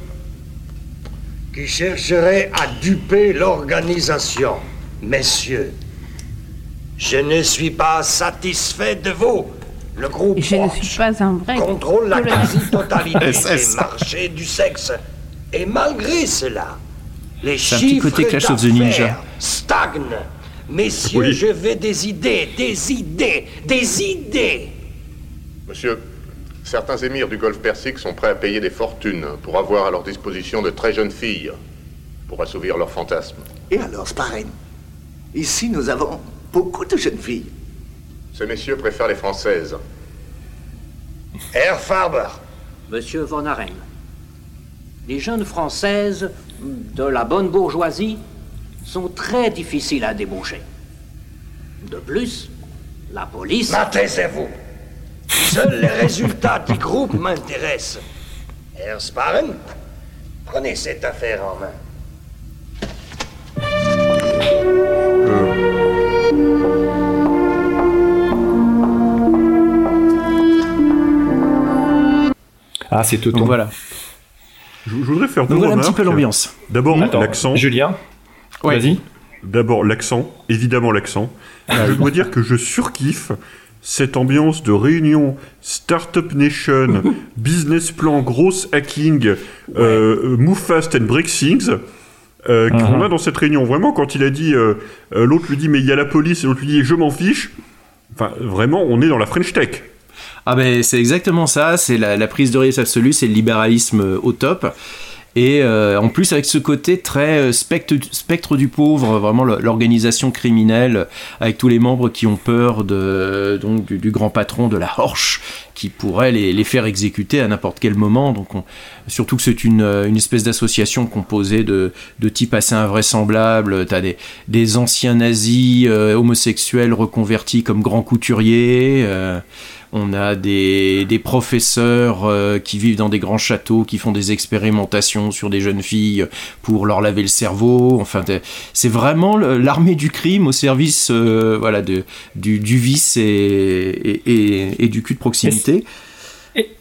qui chercheraient à duper l'organisation. Messieurs, je ne suis pas satisfait de vous. Le groupe Je ne Roche suis pas un vrai. contrôle la quasi-totalité [laughs] des marchés du sexe. Et malgré cela, les C'est un petit chiffres côté Clash of the Ninja. d'affaires stagnent. Messieurs, Oui. je veux des idées, des idées, des idées. Monsieur, certains émirs du golfe Persique sont prêts à payer des fortunes pour avoir à leur disposition de très jeunes filles pour assouvir leurs fantasmes. Et alors, Sparren Ici, nous avons beaucoup de jeunes filles. Ces messieurs préfèrent les françaises. Herr Farber. Monsieur Von Aren, les jeunes françaises de la bonne bourgeoisie sont très difficiles à débaucher. De plus, la police... Taisez-vous. Seuls les résultats du groupe m'intéressent. Herr Sparen, prenez cette affaire en main. Ah, c'est tout. Donc voilà. Je, je voudrais faire deux voilà un petit remarques. peu l'ambiance. D'abord, l'accent. Julien Ouais. Vas-y. D'abord, l'accent. Évidemment, l'accent. je dois dire que je surkiffe cette ambiance de réunion Startup Nation, [laughs] business plan, grosse hacking, euh, move fast and break things. euh, qu'on Mhm. a dans cette réunion. Vraiment, quand il a dit, euh, euh, l'autre lui dit, mais il y a la police, et l'autre lui dit, je m'en fiche. Enfin, vraiment, on est dans la French Tech. Ah ben c'est exactement ça, c'est la, prise de risque absolue, c'est le libéralisme euh, au top. Et euh, en plus avec ce côté très euh, spectre, du pauvre, vraiment l'organisation criminelle avec tous les membres qui ont peur de, donc, du, grand patron de la Horche qui pourrait les, les faire exécuter à n'importe quel moment. Donc on- surtout que c'est une, une espèce d'association composée de, de types assez invraisemblables. T'as des, des anciens nazis homosexuels reconvertis comme grands couturiers. On a des, des professeurs euh, qui vivent dans des grands châteaux, qui font des expérimentations sur des jeunes filles pour leur laver le cerveau. Enfin, c'est vraiment l'armée du crime au service euh, voilà, de, du, du vice et, et, et- du cul de proximité.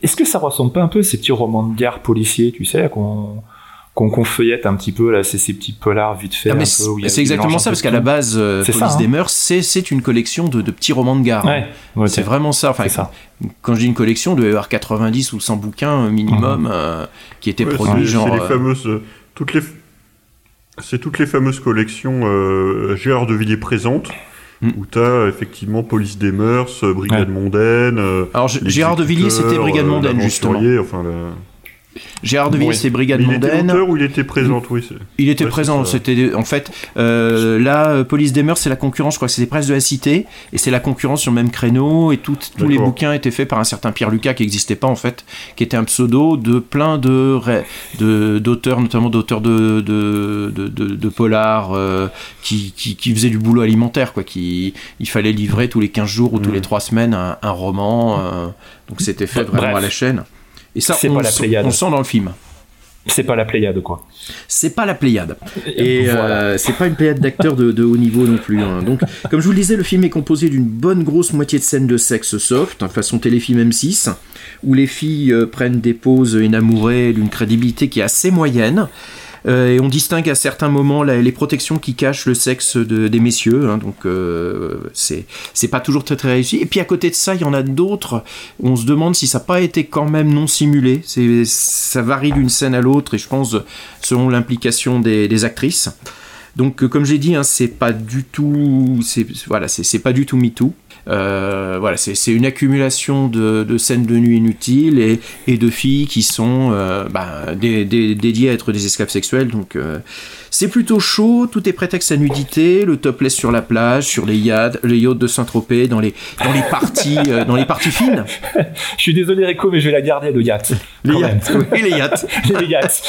Est-ce que ça ressemble pas un peu à ces petits romans de guerre policiers, tu sais, qu'on qu'on feuillette un petit peu là, c'est ces petits polars vite fait. Ah, c'est exactement ça, parce qu'à la base, euh, Police ça, hein. des mœurs, c'est c'est une collection de, de petits romans de gare. Ouais, c'est c'est- vraiment ça. Enfin, quand je dis une collection, il doit y avoir 90 ou 100 bouquins euh, minimum euh, qui étaient Ouais, produits c'est- genre. C'est les fameuses. euh, toutes les. C'est toutes les fameuses collections euh, Gérard de Villiers présente, Hmm. où t'as effectivement Police des mœurs, Brigade mondaine. Alors, Gérard de Villiers, c'était Brigade mondaine, justement. l'aventurier, Enfin, le- Gérard de Villiers, c'est Brigade Mais il était mondaine. auteur ou il était présent, oui. c'est- Il était Ouais, présent. C'était en fait euh, là, euh, Police des mœurs, c'est la concurrence. Je crois que c'est les presses de la cité et c'est la concurrence sur le même créneau. Et tout- tous les bouquins étaient faits par un certain Pierre Lucas qui n'existait pas en fait, qui était un pseudo de plein de d'auteurs, notamment d'auteurs de de, de, de, de polars euh, qui, qui qui faisaient du boulot alimentaire quoi. Qui il fallait livrer tous les 15 jours ou tous les 3 semaines un, un roman. euh, donc c'était fait Bref. vraiment à la chaîne. Et ça, C'est on, pas la sent- Pléiade. on sent dans le film. C'est pas la Pléiade, quoi. C'est pas la Pléiade. Et Voilà. euh, [laughs] c'est pas une Pléiade d'acteurs de, de haut niveau non plus. hein. Donc, comme je vous le disais, le film est composé d'une bonne grosse moitié de scènes de sexe soft, hein, façon téléfilm M6, où les filles euh, prennent des poses énamourées d'une crédibilité qui est assez moyenne. Euh, et on distingue à certains moments les protections qui cachent le sexe de- des messieurs, hein, donc euh, c'est c'est pas toujours très très réussi. Et puis à côté de ça, il y en a d'autres on se demande si ça n'a pas été quand même non simulé. Ça varie d'une scène à l'autre et je pense selon l'implication des, actrices. Donc euh, comme j'ai dit, hein, c'est pas du tout, voilà, c'est pas du tout MeToo. Euh, voilà, c'est une accumulation de, de scènes de nuit inutiles et, et de filles qui sont euh, bah, dé- dé- dédiées à être des esclaves sexuels. Donc euh, c'est plutôt chaud, tout est prétexte à nudité, le topless sur la plage, sur les yachts, les yachts de Saint-Tropez, dans les, dans les parties, dans les parties fines. [laughs] Je suis désolé, Rico, mais je vais la garder, le yacht. Les yachts, oui, les yachts. [laughs] les yachts.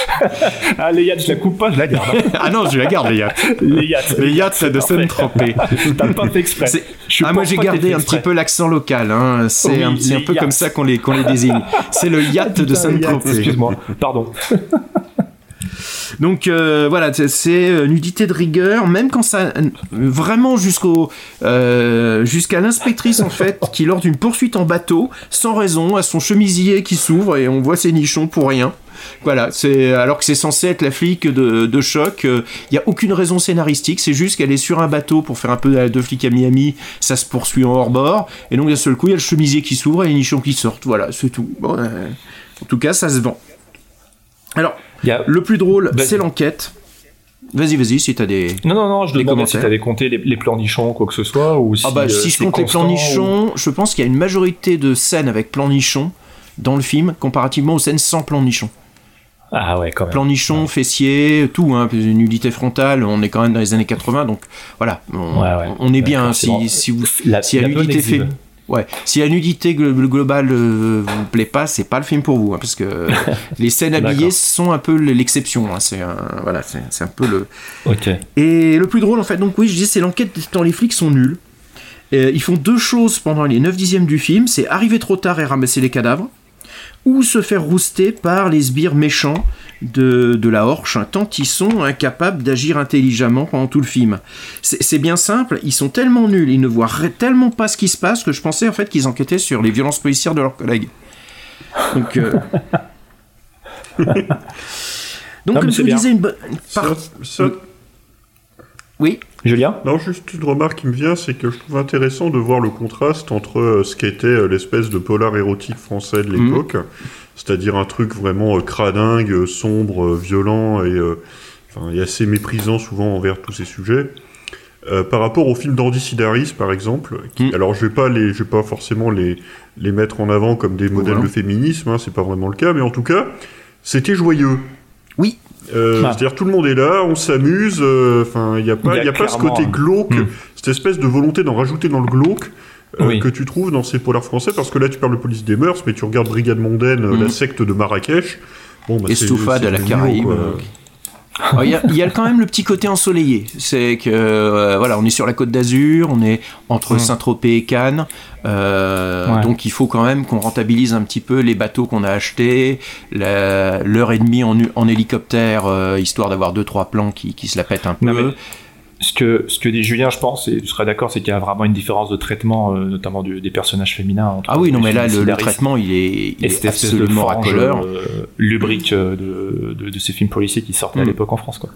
ah, les yachts, je la coupe pas, je la garde. ah non, je la garde, les yachts. Les yachts. Les yachts, c'est de. Saint-Tropez. T'as pas fait exprès. Je ah, moi j'ai gardé un exprès. petit peu l'accent local, hein. c'est Oui, un, un peu comme ça qu'on les, qu'on les désigne. C'est le yacht [laughs] de Saint-Tropez. Excuse-moi, pardon. [laughs] Donc euh, voilà, c'est- euh, nudité de rigueur, même quand ça vraiment jusqu'au euh, jusqu'à l'inspectrice en fait, [laughs] qui lors d'une poursuite en bateau, sans raison, a son chemisier qui s'ouvre et on voit ses nichons pour rien. Voilà, c'est alors que c'est censé être la flic de, de choc. Il n'y a aucune raison scénaristique, c'est juste qu'elle est sur un bateau pour faire un peu de flic à Miami, ça se poursuit en hors bord, et donc d'un seul coup il y a le chemisier qui s'ouvre et les nichons qui sortent. Voilà, c'est tout. Bon, euh, en tout cas, ça se vend. Alors, le plus drôle, c'est l'enquête. Vas-y, vas-y, si t'as des. Non, non, non, je des demandais si t'avais compté les, les plans nichons, quoi que ce soit, ou si. Ah bah, euh, si je compte les plans constant, nichons, je pense qu'il y a une majorité de scènes avec plan nichon dans le film, comparativement aux scènes sans plan nichon. Ah ouais, quand même. Plan nichon, fessier, tout, hein, nudité frontale, on est quand même dans les années 80, donc voilà, on, Ouais, ouais. on est bien, si, si vous, La- si la la nudité fait... Ouais, si la nudité glo- globale euh, vous plaît pas, c'est pas le film pour vous, hein, parce que [laughs] les scènes habillées sont un peu l'exception. hein, c'est un, voilà, c'est c'est un peu le. Ok. Et le plus drôle, en fait, donc oui, je dis, c'est l'enquête dans les flics sont nuls. Euh, ils font deux choses pendant les 9 dixièmes du film, c'est arriver trop tard et ramasser les cadavres, ou se faire rouster par les sbires méchants de, de la Horche, tant ils sont incapables d'agir intelligemment pendant tout le film. C'est bien simple, ils sont tellement nuls, ils ne voient tellement pas ce qui se passe que je pensais en fait qu'ils enquêtaient sur les violences policières de leurs collègues. Donc, euh, [laughs] Donc, Non, comme je vous disais, une bonne. par- Ça- Oui. Julien Non, juste une remarque qui me vient, c'est que je trouve intéressant de voir le contraste entre euh, ce qu'était euh, l'espèce de polar érotique français de Mhm. l'époque, c'est-à-dire un truc vraiment euh, cradingue, euh, sombre, euh, violent et, enfin, et assez méprisant souvent envers tous ces sujets. Euh, par rapport au film d'Andy Sidaris, par exemple, qui- Mhm. alors je vais pas les, je vais pas forcément les, les mettre en avant comme des modèles Voilà. de féminisme, hein, c'est pas vraiment le cas, mais en tout cas, c'était joyeux. Oui. Euh, Ah. C'est-à-dire tout le monde est là, on s'amuse. euh, Enfin, il n'y a pas, Il y a il y a pas ce côté un- glauque, Hmm. cette espèce de volonté d'en rajouter dans le glauque. Euh, Oui. que tu trouves dans ces polars français, parce que là tu parles de police des mœurs, mais tu regardes Brigade Mondaine, euh, Mhm. la secte de Marrakech. Bon, bah, à la Caraïbe. euh. Alors, Il y, a- il y a quand même le petit côté ensoleillé. C'est que euh, voilà, on est sur la côte d'Azur, on est entre Mm. Saint-Tropez et Cannes, euh, Ouais. donc il faut quand même qu'on rentabilise un petit peu les bateaux qu'on a achetés, l'heure et demie en, en hélicoptère, euh, histoire d'avoir deux trois plans qui, qui se la pètent un peu. Non, mais ce que, ce que dit Julien, je pense, et tu serais d'accord, c'est qu'il y a vraiment une différence de traitement, euh, notamment du- des personnages féminins. Entre Ah oui, non, mais là, le, traitement, il est, il et est absolument frange, racoleur. euh, lubrique euh, de, de, de ces films policiers qui sortaient à Mm. l'époque en France. Quoi.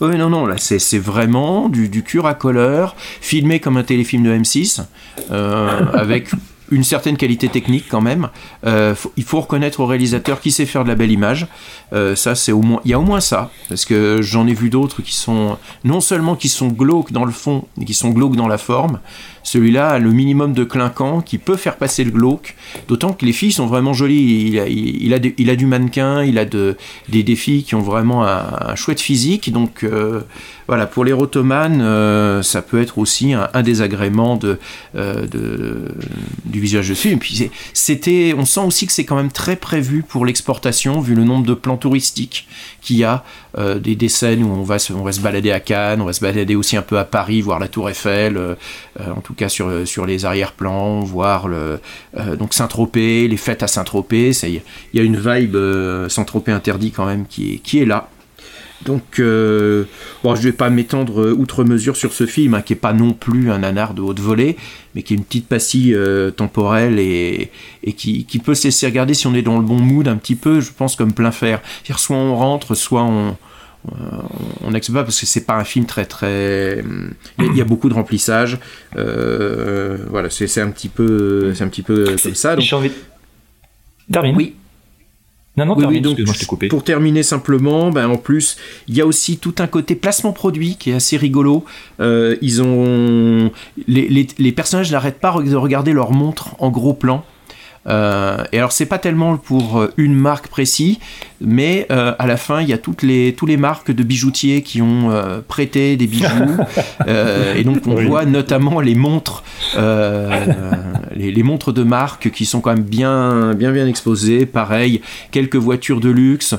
Oui, non, non, là, c'est vraiment du, du cure à colleur, filmé comme un téléfilm de M6, euh, [laughs] avec une certaine qualité technique quand même. Euh, il faut reconnaître au réalisateur qui sait faire de la belle image. Euh, ça, c'est au moins, il y a au moins ça, parce que j'en ai vu d'autres qui sont non seulement qui sont glauques dans le fond, mais qui sont glauques dans la forme. Celui-là a le minimum de clinquant qui peut faire passer le glauque. D'autant que les filles sont vraiment jolies. Il a, il, a, il a du mannequin, il a de, des, des filles qui ont vraiment un, chouette physique. Donc euh, voilà, pour les rotomanes, euh, ça peut être aussi un, un désagrément de, euh, de, du visage dessus. Et puis c'était, on sent aussi que c'est quand même très prévu pour l'exportation, vu le nombre de plans touristiques qu'il y a, euh, des, scènes où on va, se, balader à Cannes, on va se balader aussi un peu à Paris, voir la Tour Eiffel, euh, euh, en tout cas sur, les arrière-plans, voir donc Saint-Tropez, les fêtes à Saint-Tropez. Il y a une vibe Saint-Tropez interdit quand même qui est, qui est là. Donc, euh, bon, je vais pas m'étendre euh, outre mesure sur ce film, hein, qui est pas non plus un nanar de haute volée, mais qui est une petite pastille euh, temporelle et, et qui, qui peut se laisser regarder si on est dans le bon mood un petit peu, je pense, comme plein fer. C'est-à-dire, soit on rentre, soit on, on n'accepte pas parce que c'est pas un film très très il y a- beaucoup de remplissage Euh, voilà c'est c'est un petit peu c'est un petit peu comme ça donc J'ai envie. Termine. Oui. Non, non, oui, termine, oui, donc, excuse-moi, je t'ai coupé. Pour terminer simplement, ben, en plus, il y a aussi tout un côté placement produit qui est assez rigolo. Euh, ils ont les, les- les personnages n'arrêtent pas de regarder leur montre en gros plan. Euh, et alors c'est pas tellement pour euh, une marque précise, mais euh, à la fin il y a toutes les tous les marques de bijoutiers qui ont euh, prêté des bijoux, [laughs] et donc on Oui. voit notamment les montres, les, les montres de marque qui sont quand même bien bien bien exposées. Pareil, quelques voitures de luxe.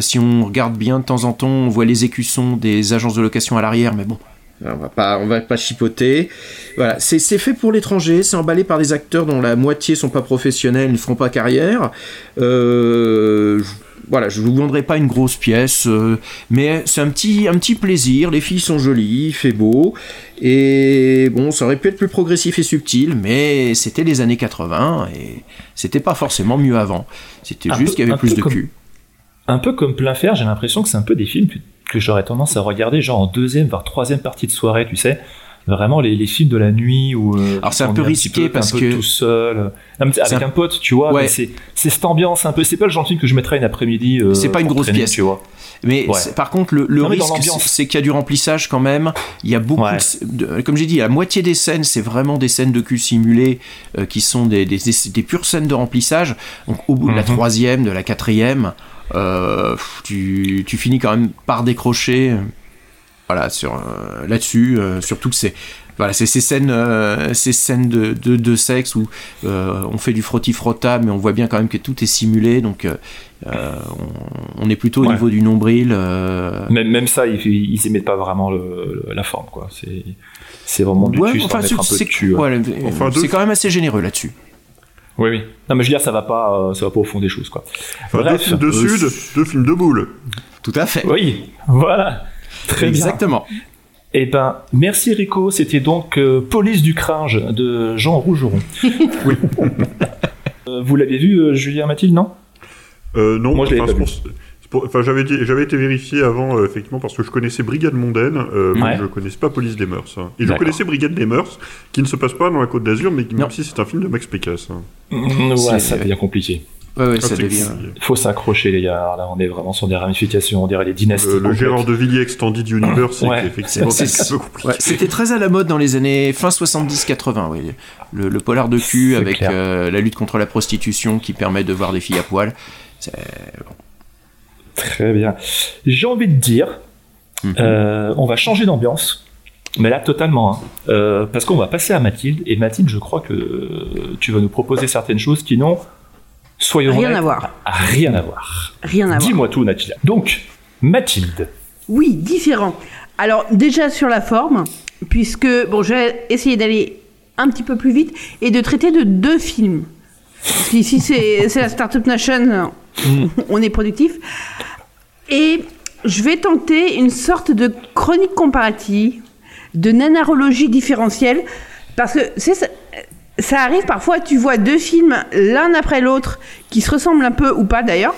Si on regarde bien de temps en temps, on voit les écussons des agences de location à l'arrière, mais bon. On va pas, on va pas chipoter. Voilà, c'est c'est fait pour l'étranger, c'est emballé par des acteurs dont la moitié sont pas professionnels, ne feront pas carrière. Euh, je- voilà, je vous vendrai pas une grosse pièce, euh, mais c'est un petit, un petit plaisir. Les filles sont jolies, il fait beau, et bon, ça aurait pu être plus progressif et subtil, mais c'était les années 80 et c'était pas forcément mieux avant. C'était juste qu'il y avait plus de comme- cul. Un peu comme plein fer, j'ai l'impression que c'est un peu des films que, j'aurais tendance à regarder genre en deuxième, voire troisième partie de soirée, tu sais. Vraiment les, les films de la nuit où. euh, Alors, c'est un peu risqué peu- parce un peu que- tout seul. non, mais C'est avec un- un... pote, tu vois. Ouais. C'est c'est cette ambiance un peu. C'est pas le genre de film que je mettrais une après-midi. euh, c'est pas une grosse traîner, pièce, tu vois. Mais Ouais. par contre, le, le Non, risque, c'est qu'il y a du remplissage quand même. Il y a beaucoup, Ouais. de, de- comme j'ai dit, la moitié des scènes, c'est vraiment des scènes de cul simulées euh, qui sont des, des, des- des pures scènes de remplissage. Donc au bout de la Mhm. troisième, de la quatrième, tu, tu finis quand même par décrocher. voilà, sur euh, là-dessus, euh, surtout que c'est voilà, c'est ces scènes, euh, ces scènes de, de, de sexe où euh, on fait du frotti-frotta, mais on voit bien quand même que tout est simulé, donc euh, euh, on, on est plutôt au Ouais. niveau du nombril. euh, Même, même ça, ils, ils émettent pas vraiment le- le- la forme, quoi. C'est, c'est vraiment du Ouais, tu, enfin, mettre un peu c'est- de cul. ouais. ouais, euh, c'est quand même assez généreux là-dessus. Oui, oui. Non, mais je veux dire, ça va pas, euh, ça va pas au fond des choses, quoi. Enfin, deux films de euh, sud, deux films de boules. Tout à fait. Oui, voilà. Très bien. Exactement. Eh ben, merci Rico. C'était donc euh, Police du Cringe de Jean Rougeron. [laughs] oui. Euh, vous l'avez vu, euh, Julien Mathilde, non? Euh, non, Moi, je l'avais pas pour- Enfin, j'avais dit- j'avais été vérifié avant, euh, effectivement, parce que je connaissais Brigade Mondaine, euh, mais je connaissais pas Police des Mœurs. hein. Et je connaissais Brigade des Mœurs, qui ne se passe pas dans la Côte d'Azur, mais qui, même si c'est un film de Max Pécasse. hein. Mm, Ouais, C'est- ça devient compliqué. Ouais, ouais, Ah, ça devient. faut s'accrocher, les gars. Là, on est vraiment sur des ramifications, on dirait les dynasties. Euh, le. Gérard de Villiers Extended Universe, c'est Ouais. effectivement C'est- c'est un peu compliqué. Ouais, C'était très à la mode dans les années fin 70-80, oui. Le, le polar de cul C'est avec euh, la lutte contre la prostitution qui permet de voir des filles à poil. C'est- Très bien. J'ai envie de dire, Mhm. euh, on va changer d'ambiance. Mais là, totalement. hein. Euh, parce qu'on va passer à Mathilde. Et Mathilde, je crois que euh, tu vas nous proposer certaines choses qui n'ont, soyons Rien honnêtes, à voir. Rien à voir. Rien à voir. Dis-moi tout, Mathilde. Donc, Mathilde. Oui, différent. Alors déjà sur la forme, puisque bon, je vais essayer d'aller un petit peu plus vite et de traiter de deux films. Parce qu'ici c'est c'est la Startup Nation, on est productif. Et je vais tenter une sorte de chronique comparative, de nanarologie différentielle, parce que c'est ça, ça arrive parfois, tu vois deux films l'un après l'autre qui se ressemblent un peu ou pas d'ailleurs,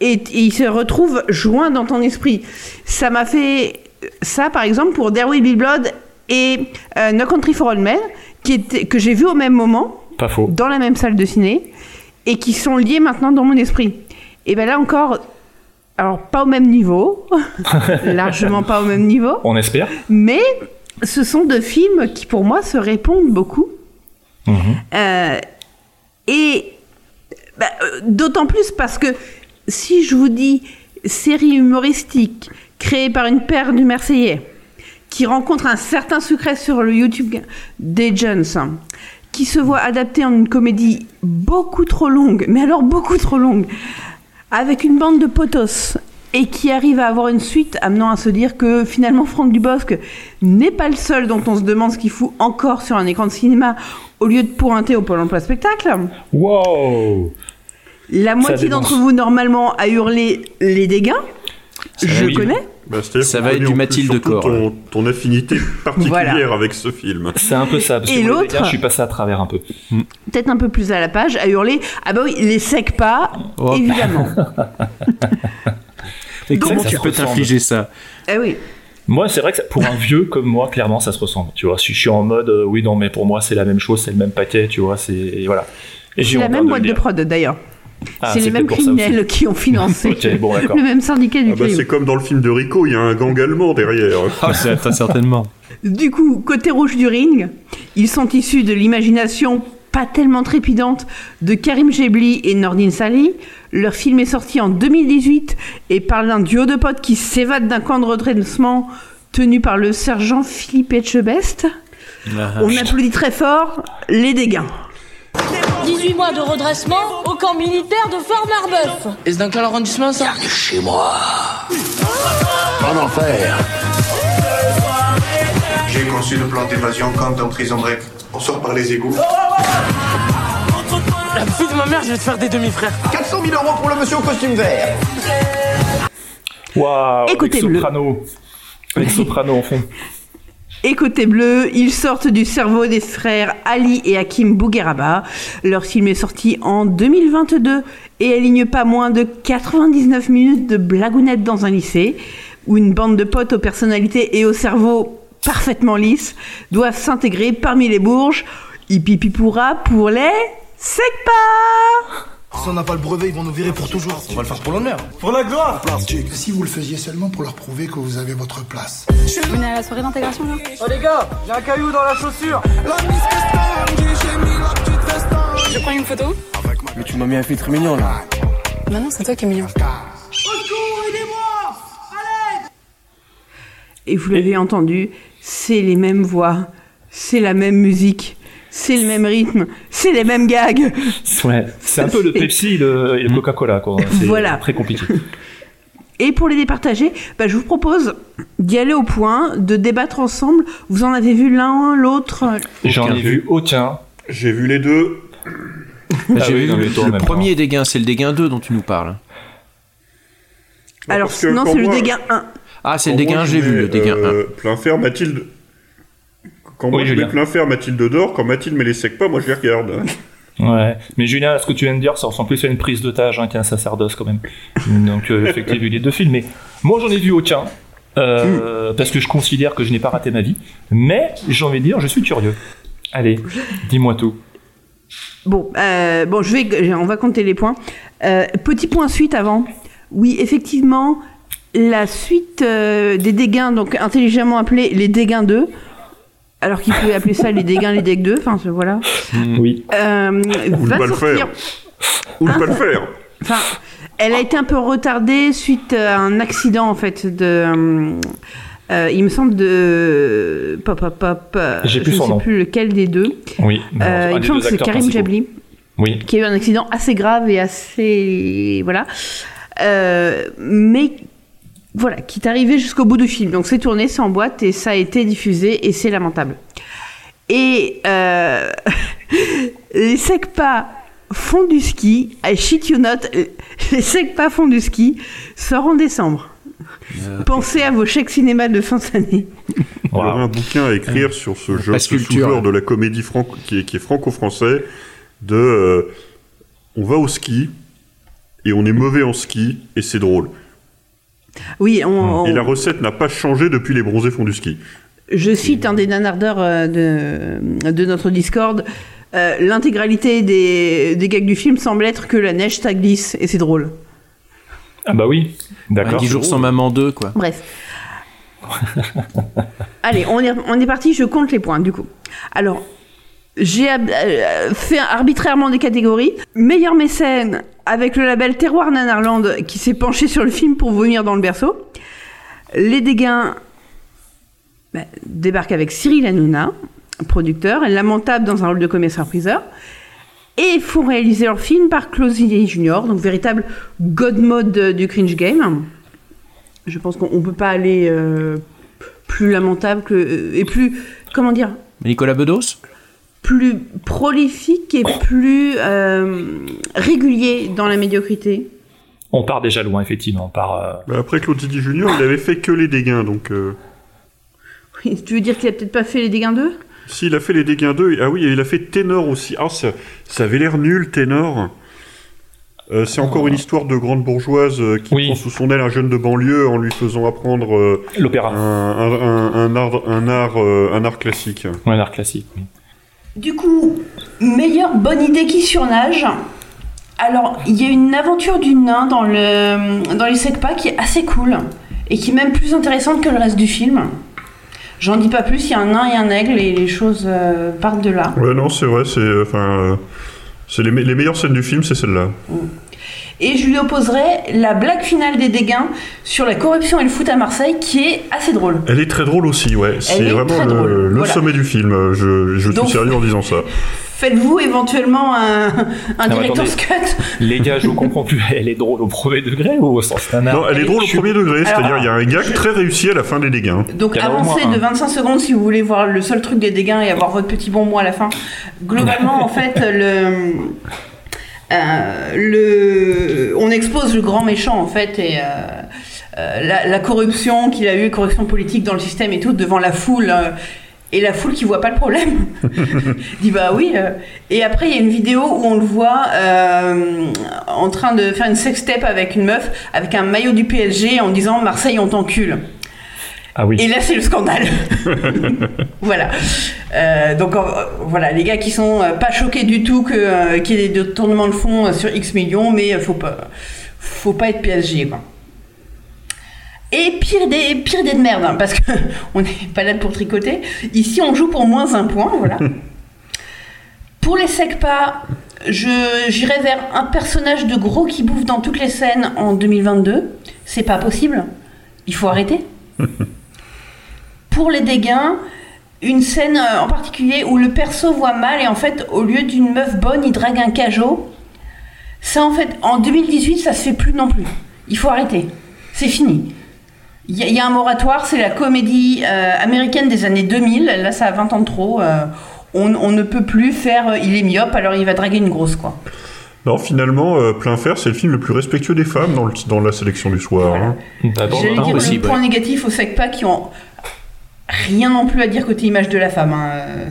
et, et ils se retrouvent joints dans ton esprit. Ça m'a fait ça par exemple pour There Will Be Blood et euh, No Country for Old Men, qui était, que j'ai vu au même moment, Pas faux. dans la même salle de ciné, et qui sont liés maintenant dans mon esprit. Et bien là encore, alors pas au même niveau, [laughs] largement pas au même niveau, On espère. mais ce sont deux films qui pour moi se répondent beaucoup. Euh, et bah, euh, d'autant plus parce que si je vous dis série humoristique créée par une paire du Marseillais qui rencontre un certain succès sur le YouTube des Jones, qui se voit adaptée en une comédie beaucoup trop longue, mais alors beaucoup trop longue, avec une bande de potos et qui arrive à avoir une suite amenant à se dire que finalement Franck Dubosc n'est pas le seul dont on se demande ce qu'il fout encore sur un écran de cinéma au lieu de pointer au Pôle emploi spectacle. Wow La moitié d'entre vous normalement a hurlé les dégâts. Je oui. connais. Bah, Ça va être du Mathilde Corps, Ton, ton affinité [laughs] particulière Voilà. avec ce film. C'est un peu ça. Parce Et l'autre je suis passé à travers un peu. Peut-être un peu plus à la page, a hurlé Ah bah oui, les secs pas, Oh. évidemment. [laughs] Et Donc, comment tu peux ressemble. t'infliger ça Eh oui. Moi, c'est vrai que ça- pour un vieux comme moi, clairement, ça se ressemble. Tu vois, si je suis en mode, euh, oui, non, mais pour moi, c'est la même chose, c'est le même paquet, tu vois, c'est voilà. Et j'ai la même de boîte de prod d'ailleurs. Ah, c'est les mêmes criminels qui ont financé bon, le même syndicat du Ah bah, crime. c'est comme dans le film de Rico, il y a un gang allemand derrière. Ah, c'est- certainement. Du coup, côté rouge du ring, ils sont issus de l'imagination pas tellement trépidante de Karim Jebli et Nordine Sali. Leur film est sorti en 2018 et parle d'un duo de potes qui s'évade d'un camp de redressement tenu par le sergent Philippe Etchebest. On applaudit très fort les dégâts. 18 mois de redressement au camp militaire de Fort Marbeuf. Et c'est dans quel arrondissement ça Chez moi. En enfer. J'ai conçu le plan d'évasion comme dans Prison Break. On sort par les égouts. La fille de ma mère, je vais te faire des demi-frères. 400 000 euros pour le monsieur au costume vert. Waouh Écoutez, avec bleu. Soprano. Avec Soprano en fond. Et côté bleu, ils sortent du cerveau des frères Ali et Hakim Bougueraba. Leur film est sorti en 2022 et aligne pas moins de 99 minutes de blagounettes dans un lycée, où une bande de potes aux personnalités et au cerveau parfaitement lisses doivent s'intégrer parmi les bourges. Hippie-pipoura pour les secpas Si on n'a pas le brevet, ils vont nous virer pour toujours. On va le faire pour l'honneur. Pour la gloire Si vous le faisiez seulement pour leur prouver que vous avez votre place. Vous venez à la soirée d'intégration là Oh les gars, j'ai un caillou dans la chaussure. Je prends une photo Mais tu m'as mis un filtre mignon là. Non, c'est toi qui es mignon. Et vous l'avez entendu, c'est les mêmes voix, c'est la même musique, c'est le même rythme, c'est les mêmes gags. Ouais, c'est un peu le Pepsi et le, le Coca-Cola, quoi. C'est Voilà. très compliqué. [laughs] Et pour les départager, bah, je vous propose d'y aller au point, de débattre ensemble. Vous en avez vu l'un, l'autre? J'en ai vu aucun. J'ai vu les deux. Ah J'ai oui, vu non, le, premier dégain, c'est le dégain 2 dont tu nous parles. Alors, non, c'est le dégain 1. Ah, c'est le dégain moi, 1, je j'ai vu le dégain 1. euh, Plein fer, Mathilde. Quand moi Oui, je Julien. mets plein fer, Mathilde dort. Quand Mathilde met les secs pas, moi je les regarde. Ouais, mais Julien, ce que tu viens de dire, ça ressemble plus à une prise d'otage hein, qu'à un sacerdoce quand même. Donc euh, effectivement, j'ai vu les deux films, mais moi j'en ai vu aucun, euh, parce que je considère que je n'ai pas raté ma vie, mais j'ai envie de dire, je suis curieux. Allez, dis-moi tout. Bon, euh, bon, je vais, on va compter les points. Euh, petit point suite avant. Oui, effectivement, la suite euh, des dégains, donc intelligemment appelés les dégains 2, alors qu'il pouvait appeler ça les dégains, les decks 2, enfin ce- voilà. Oui. Euh, Ou ne va pas le sortir- faire. Ou ne pas le faire. Enfin, elle a été un peu retardée suite à un accident en fait de. euh, euh, il me semble de. Pop, pop, pop. euh, J'ai plus je ne sais nom. plus lequel des deux. Oui, Euh, il me semble que c'est Karim principaux. Jabli Oui. qui a eu un accident assez grave et assez. Voilà. Euh, mais. Voilà, qui est arrivé jusqu'au bout du film. Donc c'est tourné, c'est en boîte et ça a été diffusé et c'est lamentable. Et euh, [laughs] les SECPA font du ski, I shit you not, euh, [laughs] les SECPA font du ski sort en décembre. Pensez à vos chèques cinéma de fin d'année. [laughs] Il y aurait un bouquin à écrire sur ce jeu, sous-genre hein. de la comédie franco, qui est, qui est franco-français, de euh, on va au ski et on est mauvais en ski et c'est drôle. Oui, on, Et on- la recette n'a pas changé depuis les bronzés font du ski. je cite un des nanardeurs euh, de, de notre Discord. euh, L'intégralité des, des gags du film semble être que la neige ça glisse et c'est drôle. Ah bah oui, d'accord. 10 jours sans maman 2, quoi. Bref. [laughs] Allez, on est, on est parti, je compte les points du coup. Alors, j'ai euh, fait arbitrairement des catégories. Meilleur mécène avec le label Terroir Nanarland qui s'est penché sur le film pour venir dans le berceau. Les dégâts bah, débarquent avec Cyril Hanouna, producteur, et Lamentable dans un rôle de commissaire-priseur. Et font réaliser leur film par Closier Junior, donc véritable god mode euh, du cringe game. Je pense qu'on ne peut pas aller euh, plus lamentable que, euh, et plus, comment dire, Nicolas Bedos? Plus prolifique et plus euh, régulier dans la médiocrité. On part déjà loin, effectivement. On part, euh, Bah, après, Claude Zidi Junior, il avait fait que les dégains, donc... euh, Oui, Tu veux dire qu'il a peut-être pas fait les dégâts 2 S'il a fait les dégains 2, ah oui, il a fait Ténor aussi. Ah, ça, ça avait l'air nul, Ténor. Euh, c'est encore une histoire de grande bourgeoise euh, qui prend sous son aile un jeune de banlieue en lui faisant apprendre euh, l'opéra, un, un- un- un art, un art, euh, un art classique. Ouais, un art classique. Oui. Du coup, meilleure bonne idée qui surnage. Alors, il y a une aventure du nain dans, le, dans les Secpa qui est assez cool et qui est même plus intéressante que le reste du film. J'en dis pas plus, il y a un nain et un aigle et les choses euh, partent de là. Ouais, non, c'est vrai, c'est euh, enfin, euh, les, me- les meilleures scènes du film, c'est celle-là. Et je lui opposerai la blague finale des dégâts sur la corruption et le foot à Marseille qui est assez drôle. Elle est très drôle aussi, ouais. C'est est vraiment le, drôle, le voilà. sommet du film. Je, je Donc- suis sérieux en disant ça. [laughs] Faites-vous éventuellement un, un director's cut Les gars, je vous comprends plus. [laughs] Elle est drôle au premier degré ou au sens nanar Non, elle est drôle au premier degré, c'est-à-dire il y a un gag très réussi à la fin des dégâts. Donc au moins avancez de 25 secondes si vous voulez voir le seul truc des dégâts et avoir votre petit bon mot à la fin. Globalement, [laughs] en fait, le, euh, on expose le grand méchant en fait et euh, euh, la, corruption qu'il a eu, corruption politique dans le système et tout devant la foule. et la foule qui voit pas le problème [laughs] dit bah oui. Et après il y a une vidéo où on le voit en train de faire une sextape avec une meuf avec un maillot du PSG en disant Marseille on t'encule. Ah oui. Et là, c'est le scandale. [laughs] voilà. Euh, donc euh, voilà, les gars qui sont euh, pas choqués du tout euh, qu'il y ait des détournements de fonds sur X millions, mais faut pas, faut pas être PSG, quoi. Et pire des, pire des de merde, hein, parce que [laughs] on n'est pas là pour tricoter. Ici, on joue pour moins un point, voilà. [laughs] Pour les SECPA, j'irai vers un personnage de gros qui bouffe dans toutes les scènes en 2022. C'est pas possible. Il faut arrêter. Pour les dégâts, une scène euh, en particulier où le perso voit mal et en fait, au lieu d'une meuf bonne, il drague un cajot. Ça, en fait, en 2018, ça se fait plus non plus. Il faut arrêter. C'est fini. Il y, a- il y a un moratoire, c'est la comédie euh, américaine des années 2000. Là, ça a 20 ans de trop. euh, on, on ne peut plus faire. euh, il est myope, alors il va draguer une grosse, quoi. Non, finalement, euh, Plein Fer, c'est le film le plus respectueux des femmes dans, le- dans la sélection du soir. hein. J'allais dire le point négatif aux SECPA qui ont rien non plus à dire côté image de la femme. hein.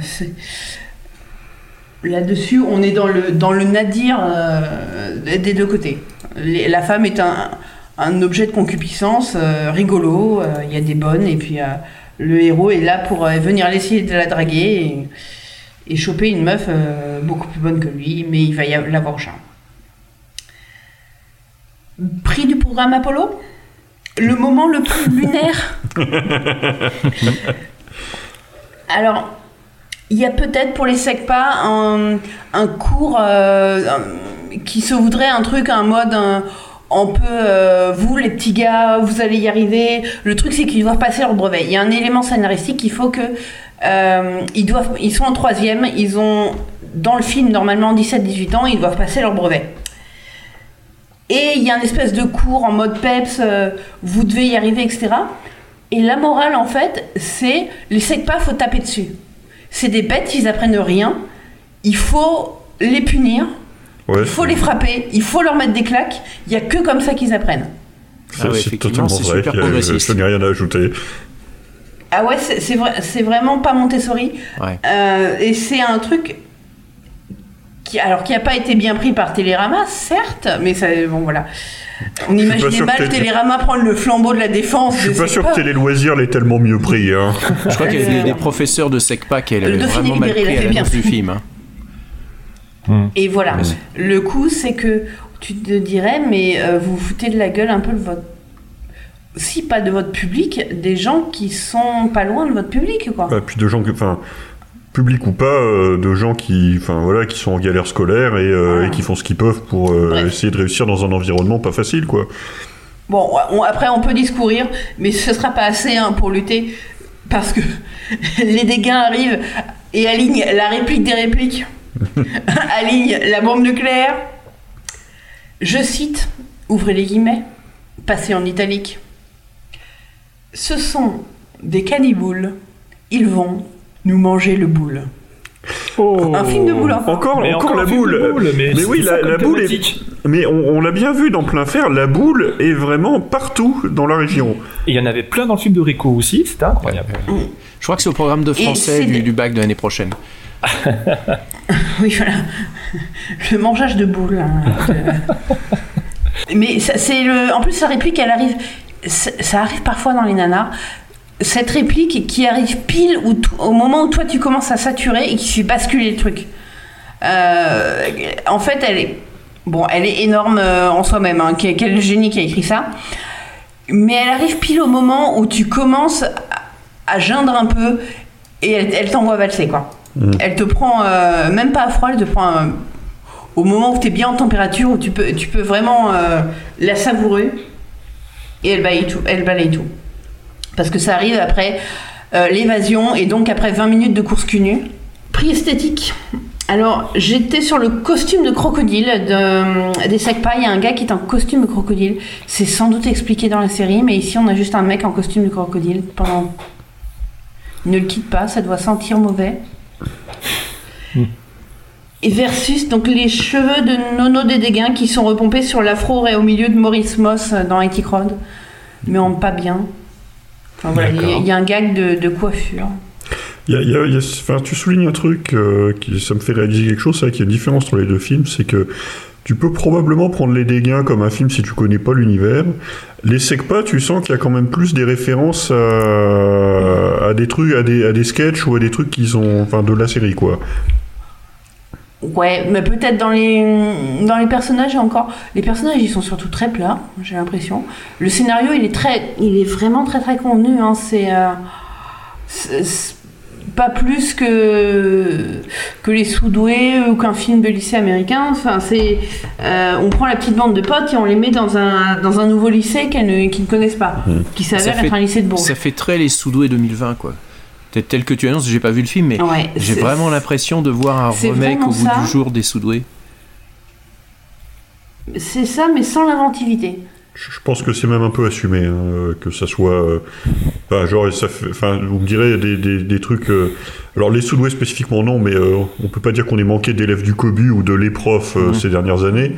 Là-dessus, on est dans le, nadir euh, des deux côtés. La femme est un, objet de concupiscence euh, rigolo, euh, il y a des bonnes, et puis le héros est là pour venir essayer de la draguer et, choper une meuf beaucoup plus bonne que lui, mais il va y l'avoir charme. Prix du programme Apollo? Le moment le plus lunaire [laughs] Alors, il y a peut-être pour les SECPA un, un cours euh, un- qui se voudrait un truc, un mode, un- on peut, euh, vous les petits gars, vous allez y arriver. Le truc, c'est qu'ils doivent passer leur brevet. Il y a un élément scénaristique, il faut que. euh, ils, doivent, ils sont en troisième, ils ont, dans le film, normalement 17-18 ans, ils doivent passer leur brevet. Et il y a un espèce de cours en mode peps, euh, vous devez y arriver, etc. Et la morale, en fait, c'est les SECPA, faut taper dessus. C'est des bêtes, ils apprennent rien. Il faut les punir, Ouais, il faut les frapper, il faut leur mettre des claques. Il n'y a que comme ça qu'ils apprennent. ça, Ah ouais, c'est effectivement, totalement c'est vrai. super euh. Je n'ai rien à ajouter. Ah ouais, c'est vrai, c'est vraiment pas Montessori. Ouais. Euh, et c'est un truc qui, alors, qui n'a pas été bien pris par Télérama, certes, mais ça, bon voilà. On pas imaginait mal Télérama prendre le flambeau de la défense. Je suis pas sûr que. Télé Loisirs l'ait tellement mieux pris. Hein. Je crois qu'il y a des, des professeurs de SECPA qui avaient vraiment mal pris à l'annonce du film. hein. Et voilà. Le coup, c'est que tu te dirais, mais euh, vous vous foutez de la gueule un peu de votre. Si pas de votre public, des gens qui sont pas loin de votre public, quoi. Bah, puis de gens que, enfin, public ou pas, euh, de gens qui, enfin voilà, qui sont en galère scolaire et, euh, et qui font ce qu'ils peuvent pour euh, essayer de réussir dans un environnement pas facile, quoi. Bon, on- après, on peut discourir, mais ce sera pas assez hein, pour lutter, parce que [laughs] les dégâts arrivent et alignent la réplique des répliques, [laughs] alignent la bombe nucléaire. Je cite, ouvrez les guillemets, passez en italique. Ce sont des canniboules, ils vont nous manger le boule. Un film de boule. Encore, Mais encore, encore la boule. de boule, mais mais oui, la, la boule est. Mais on, on l'a bien vu dans plein fer, la boule est vraiment partout dans la région. Et il y en avait plein dans le film de Rico aussi, c'était incroyable. Je crois que c'est au programme de français du, bac de l'année prochaine. [laughs] Oui, voilà. Le mangeage de boules. hein, de- [laughs] Mais ça- c'est le. En plus, sa réplique, elle arrive. Ça ça arrive parfois dans les nanas. Cette réplique qui arrive pile où au moment où toi tu commences à saturer et qui fait basculer le truc. Euh, en fait, elle est. Bon, elle est énorme euh, en soi-même. Hein. Quel, génie qui a écrit ça. Mais elle arrive pile au moment où tu commences à, geindre un peu et elle, elle t'envoie valser, quoi. Elle te prend, euh, même pas à froid, elle te prend euh, au moment où tu es bien en température, où tu peux, tu peux vraiment la savourer. Et elle balaye tout. Elle balaye tout. Parce que ça arrive après euh, l'évasion et donc après 20 minutes de course cul nu. Prix esthétique. Alors, j'étais sur le costume de crocodile de, des Secpa. Il y a un gars qui est en costume de crocodile. C'est sans doute expliqué dans la série, mais ici, on a juste un mec en costume de crocodile pendant. Ne le quitte pas, ça doit sentir mauvais. Et versus donc les cheveux de Nono Dédéguin qui sont repompés sur l'afro et au milieu de Maurice Moss dans Ethic Road, mais en pas bien. Enfin voilà, il y, a- D'accord. il y a un gag de, de coiffure. Il y a- il y a- il y a- enfin, tu soulignes un truc euh, qui ça me fait réaliser quelque chose, c'est qu'il y a une différence entre les deux films, c'est que tu peux probablement prendre Les Dégains comme un film si tu connais pas l'univers. Les Secpa, tu sens qu'il y a quand même plus des références à, à des trucs, à des, à des sketchs ou à des trucs qui sont, enfin, de la série quoi. Ouais, mais peut-être dans les dans les personnages encore. Les personnages ils sont surtout très plats, j'ai l'impression. Le scénario il est très, il est vraiment très très convenu. Hein. C'est, euh, c'est- pas plus que que les sous-doués ou qu'un film de lycée américain. Enfin, c'est euh, on prend la petite bande de potes et on les met dans un dans un nouveau lycée qu'elles ne, qu'ils ne connaissent pas, qui Ça s'avère être un lycée de Bourges. Ça fait très les sous-doués 2020, quoi. Tel que tu annonces, j'ai pas vu le film, mais Ouais, j'ai vraiment l'impression de voir un remake au bout ça. du jour des sous-doués. C'est ça, mais sans l'inventivité. Je pense que c'est même un peu assumé, hein, euh, que ça soit. euh, genre, ça fait, enfin, vous me direz des, des, des trucs. euh, alors, les Soudoués spécifiquement, non, mais euh, on peut pas dire qu'on ait manqué d'élèves du COBU ou de l'EPROF euh, ces dernières années.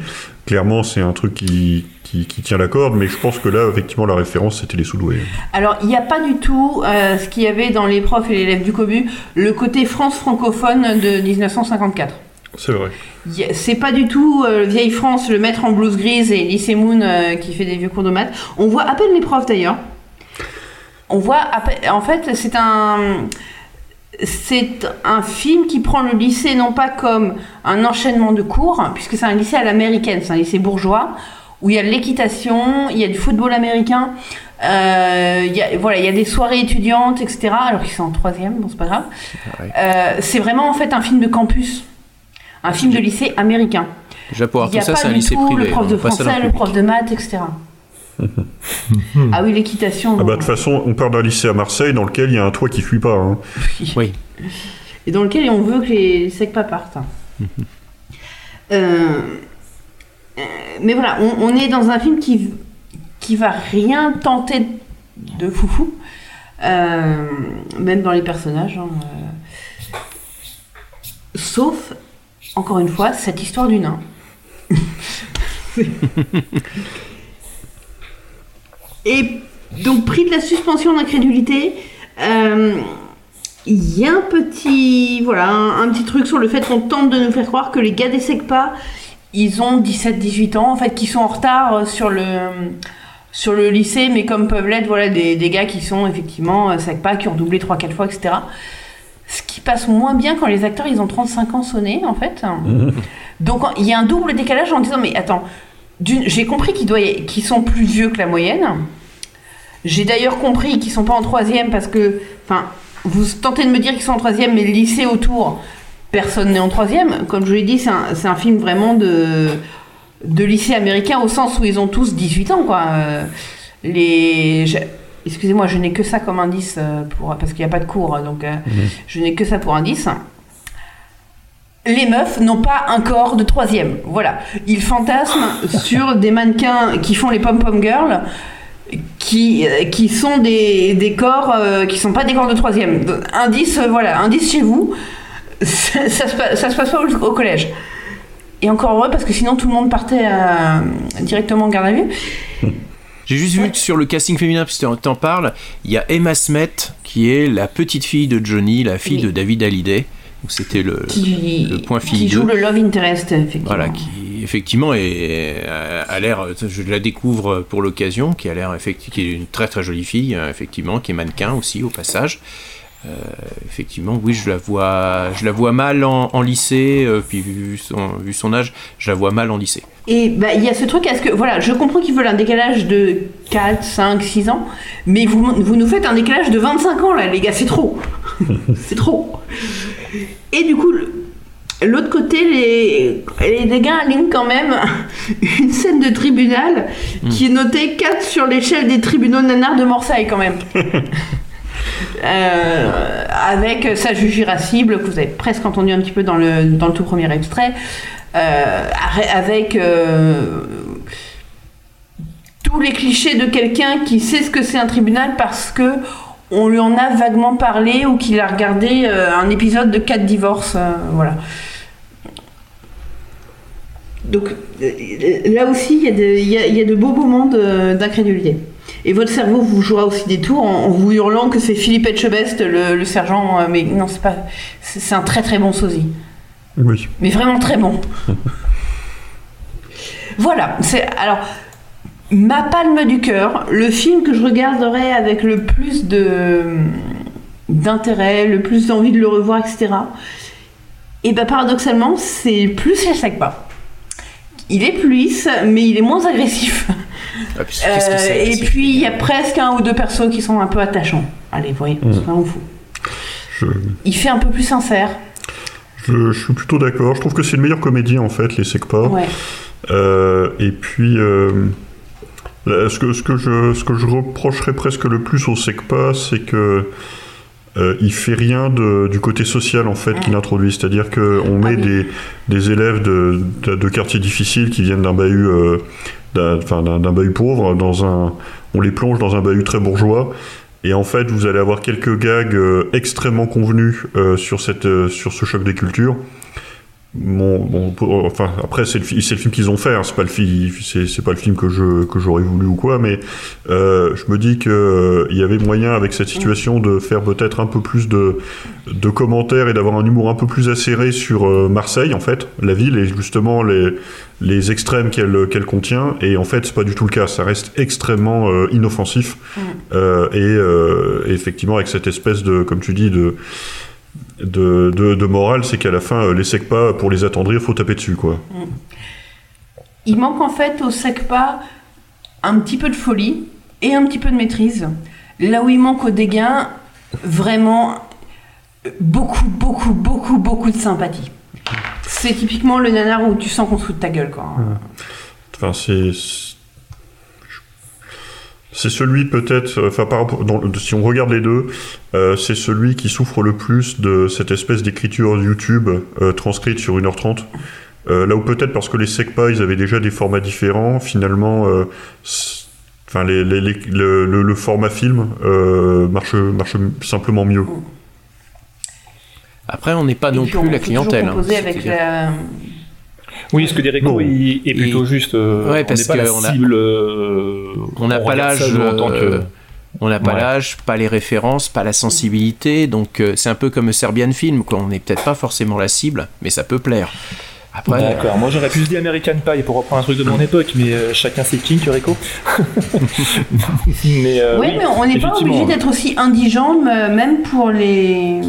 Clairement, c'est un truc qui, qui, qui tient la corde, mais je pense que là, effectivement, la référence, c'était les Soudoués. Alors, il n'y a pas du tout euh, ce qu'il y avait dans les profs et les élèves du COBU, le côté France francophone de 1954. C'est vrai. C'est pas du tout euh, vieille France, le maître en blouse grise et lycée Moon euh, qui fait des vieux cours de maths. On voit à peine les profs d'ailleurs. On voit à peine- En fait, c'est un. C'est un film qui prend le lycée non pas comme un enchaînement de cours, puisque c'est un lycée à l'américaine, c'est un lycée bourgeois, où il y a de l'équitation, il y a du football américain, euh, il y a, voilà, il y a des soirées étudiantes, etc. Alors qu'ils sont en troisième, bon c'est pas grave. Euh, c'est vraiment en fait un film de campus, un film de lycée américain. Déjà pour Il avoir n'y a tout ça, pas c'est un lycée tout privé. le prof de hein, dans français, le prof de maths, etc. [laughs] ah oui, l'équitation. Ah bah, de toute façon, on part d'un lycée à Marseille dans lequel il y a un toit qui fuit pas. hein. Oui. [laughs] Et dans lequel on veut que les secpas partent. [laughs] Euh, euh, mais voilà, on, on est dans un film qui, qui va rien tenter de foufou, euh, même dans les personnages. hein, euh. Sauf, encore une fois, cette histoire du nain. Et donc, pris de la suspension d'incrédulité, euh, il y a un petit, voilà, un, un petit truc sur le fait qu'on tente de nous faire croire que les gars des SECPA, ils ont 17-18 ans, en fait, qui sont en retard euh, sur le, sur le lycée, mais comme peuvent l'être voilà, des, des gars qui sont effectivement euh, SECPA, qui ont doublé 3-4 fois, etc. Ce qui passe moins bien quand les acteurs, ils ont 35 ans sonnés, en fait. [laughs] Donc il y a un double décalage en disant mais attends, j'ai compris qu'ils sont plus vieux que la moyenne. J'ai d'ailleurs compris qu'ils sont pas en troisième parce que, enfin, vous tentez de me dire qu'ils sont en troisième, mais le lycée autour, personne n'est en troisième. Comme je vous l'ai dit, c'est un, film vraiment de de lycée américain au sens où ils ont tous 18 ans, quoi. Euh, Les, excusez-moi, je n'ai que ça comme indice euh, pour parce qu'il n'y a pas de cours, donc euh, je n'ai que ça pour indice les meufs n'ont pas un corps de troisième. Voilà. Ils fantasment [laughs] sur des mannequins qui font les pom-pom girls, qui, euh, qui sont des, des corps euh, qui sont pas des corps de troisième. Indice, euh, voilà, indice chez vous, [laughs] ça, ça se, ça se passe pas au, au collège. Et encore heureux parce que sinon tout le monde partait euh, directement en garde à vue. [laughs] J'ai juste vu que sur le casting féminin, puisque t'en parles, il y a Emma Smet, qui est la petite fille de Johnny, la fille Oui. de David Hallyday. C'était le, Qui, le point qui fille joue 2. le love interest, effectivement. Voilà, qui effectivement est, a, a l'air, je la découvre pour l'occasion, qui a l'air effectivement, qui est une très très jolie fille, euh, effectivement, qui est mannequin aussi au passage. Euh, effectivement, oui, je la vois, je la vois mal en, en lycée, euh, puis vu son, vu son âge, je la vois mal en lycée. Et bah, il y a ce truc, est-ce que, voilà, je comprends qu'ils veulent un décalage de 4, 5, 6 ans, mais vous, vous nous faites un décalage de 25 ans là, les gars, c'est trop. [laughs] c'est trop. Et du coup, l'autre côté, les, gars alignent quand même [laughs] une scène de tribunal qui est notée 4 sur l'échelle des tribunaux nanars de Marseille quand même. [laughs] Euh, avec sa juge irascible que vous avez presque entendu un petit peu dans le, dans le tout premier extrait, euh, avec euh, tous les clichés de quelqu'un qui sait ce que c'est un tribunal parce que on lui en a vaguement parlé ou qu'il a regardé euh, un épisode de 4 divorces. euh, voilà. Donc euh, là aussi, il y, a de- il y a- il y a de beaux moments d'incrédulité. Et votre cerveau vous jouera aussi des tours en, en vous hurlant que c'est Philippe Etchebest, le, le sergent. Mais non, c'est pas. C'est un très très bon sosie. Oui. Mais vraiment très bon. [laughs] voilà. C'est alors ma palme du cœur, le film que je regarderai avec le plus de d'intérêt, le plus d'envie de le revoir, etc. Et ben paradoxalement, c'est plus la Sagba. Il est plus mais il est moins agressif. Ah, puis que Euh, et puis il y a presque un ou deux persos qui sont un peu attachants. Allez, voyez, Mm. c'est pas un fou. Je, Il fait un peu plus sincère. je- je suis plutôt d'accord. Je trouve que c'est le meilleur comédien, en fait, les. Ouais. Euh, et puis, euh, ce, que, ce, que je, ce que je reprocherais presque le plus au SECPA, c'est que euh, il fait rien de- du côté social en fait qu'il introduit. C'est-à-dire qu'on met des, des élèves de, de, de quartiers difficiles qui viennent d'un bahut, euh, d'un, bahut pauvre, dans un, on les plonge dans un bahut très bourgeois. Et en fait, vous allez avoir quelques gags euh, extrêmement convenus euh, sur, cette, euh, sur ce choc des cultures. Bon, enfin, après, c'est le, film qu'ils ont fait, hein, c'est pas le film, c'est, pas le film que je, que j'aurais voulu ou quoi, mais euh, je me dis que euh, il y avait moyen avec cette situation de faire peut-être un peu plus de, de commentaires et d'avoir un humour un peu plus acéré sur euh, Marseille, en fait, la ville et justement les, les extrêmes qu'elle, qu'elle contient. Et en fait, c'est pas du tout le cas, ça reste extrêmement euh, inoffensif euh, et effectivement avec cette espèce de, comme tu dis, de de, de, de morale, c'est qu'à la fin, euh, les SECPA, pour les attendrir, faut taper dessus, quoi. Il manque en fait au SECPA un petit peu de folie et un petit peu de maîtrise. Là où il manque au dégain, vraiment beaucoup, beaucoup, beaucoup, beaucoup de sympathie. C'est typiquement le nanar où tu sens qu'on se fout de ta gueule, quoi. Enfin, c'est. C'est celui peut-être, enfin par rapport, dans- si on regarde les deux, euh, c'est celui qui souffre le plus de cette espèce d'écriture YouTube euh, transcrite sur 1h30. Euh, là où peut-être parce que les SECPA, ils avaient déjà des formats différents, finalement, euh, c- enfin les, les- les- le, le- le format film euh, marche, marche simplement mieux. Après, on n'est pas non plus on la clientèle. hein. avec la- Oui, ce que dit Rico il est plutôt juste. euh, Ouais, on parce n'est pas la que on cible. euh, on n'a pas l'âge nous, en tant que- euh, on n'a pas Ouais. l'âge pas les références pas la sensibilité donc euh, c'est un peu comme Serbian Film quoi on n'est peut-être pas forcément la cible mais ça peut plaire après D'accord, moi j'aurais pu se dire American Pie pour reprendre un truc de mon [laughs] époque, mais euh, chacun ses kinks, Rico. [laughs] mais, euh, oui, mais on n'est pas obligé d'être aussi indigent, m- même pour les.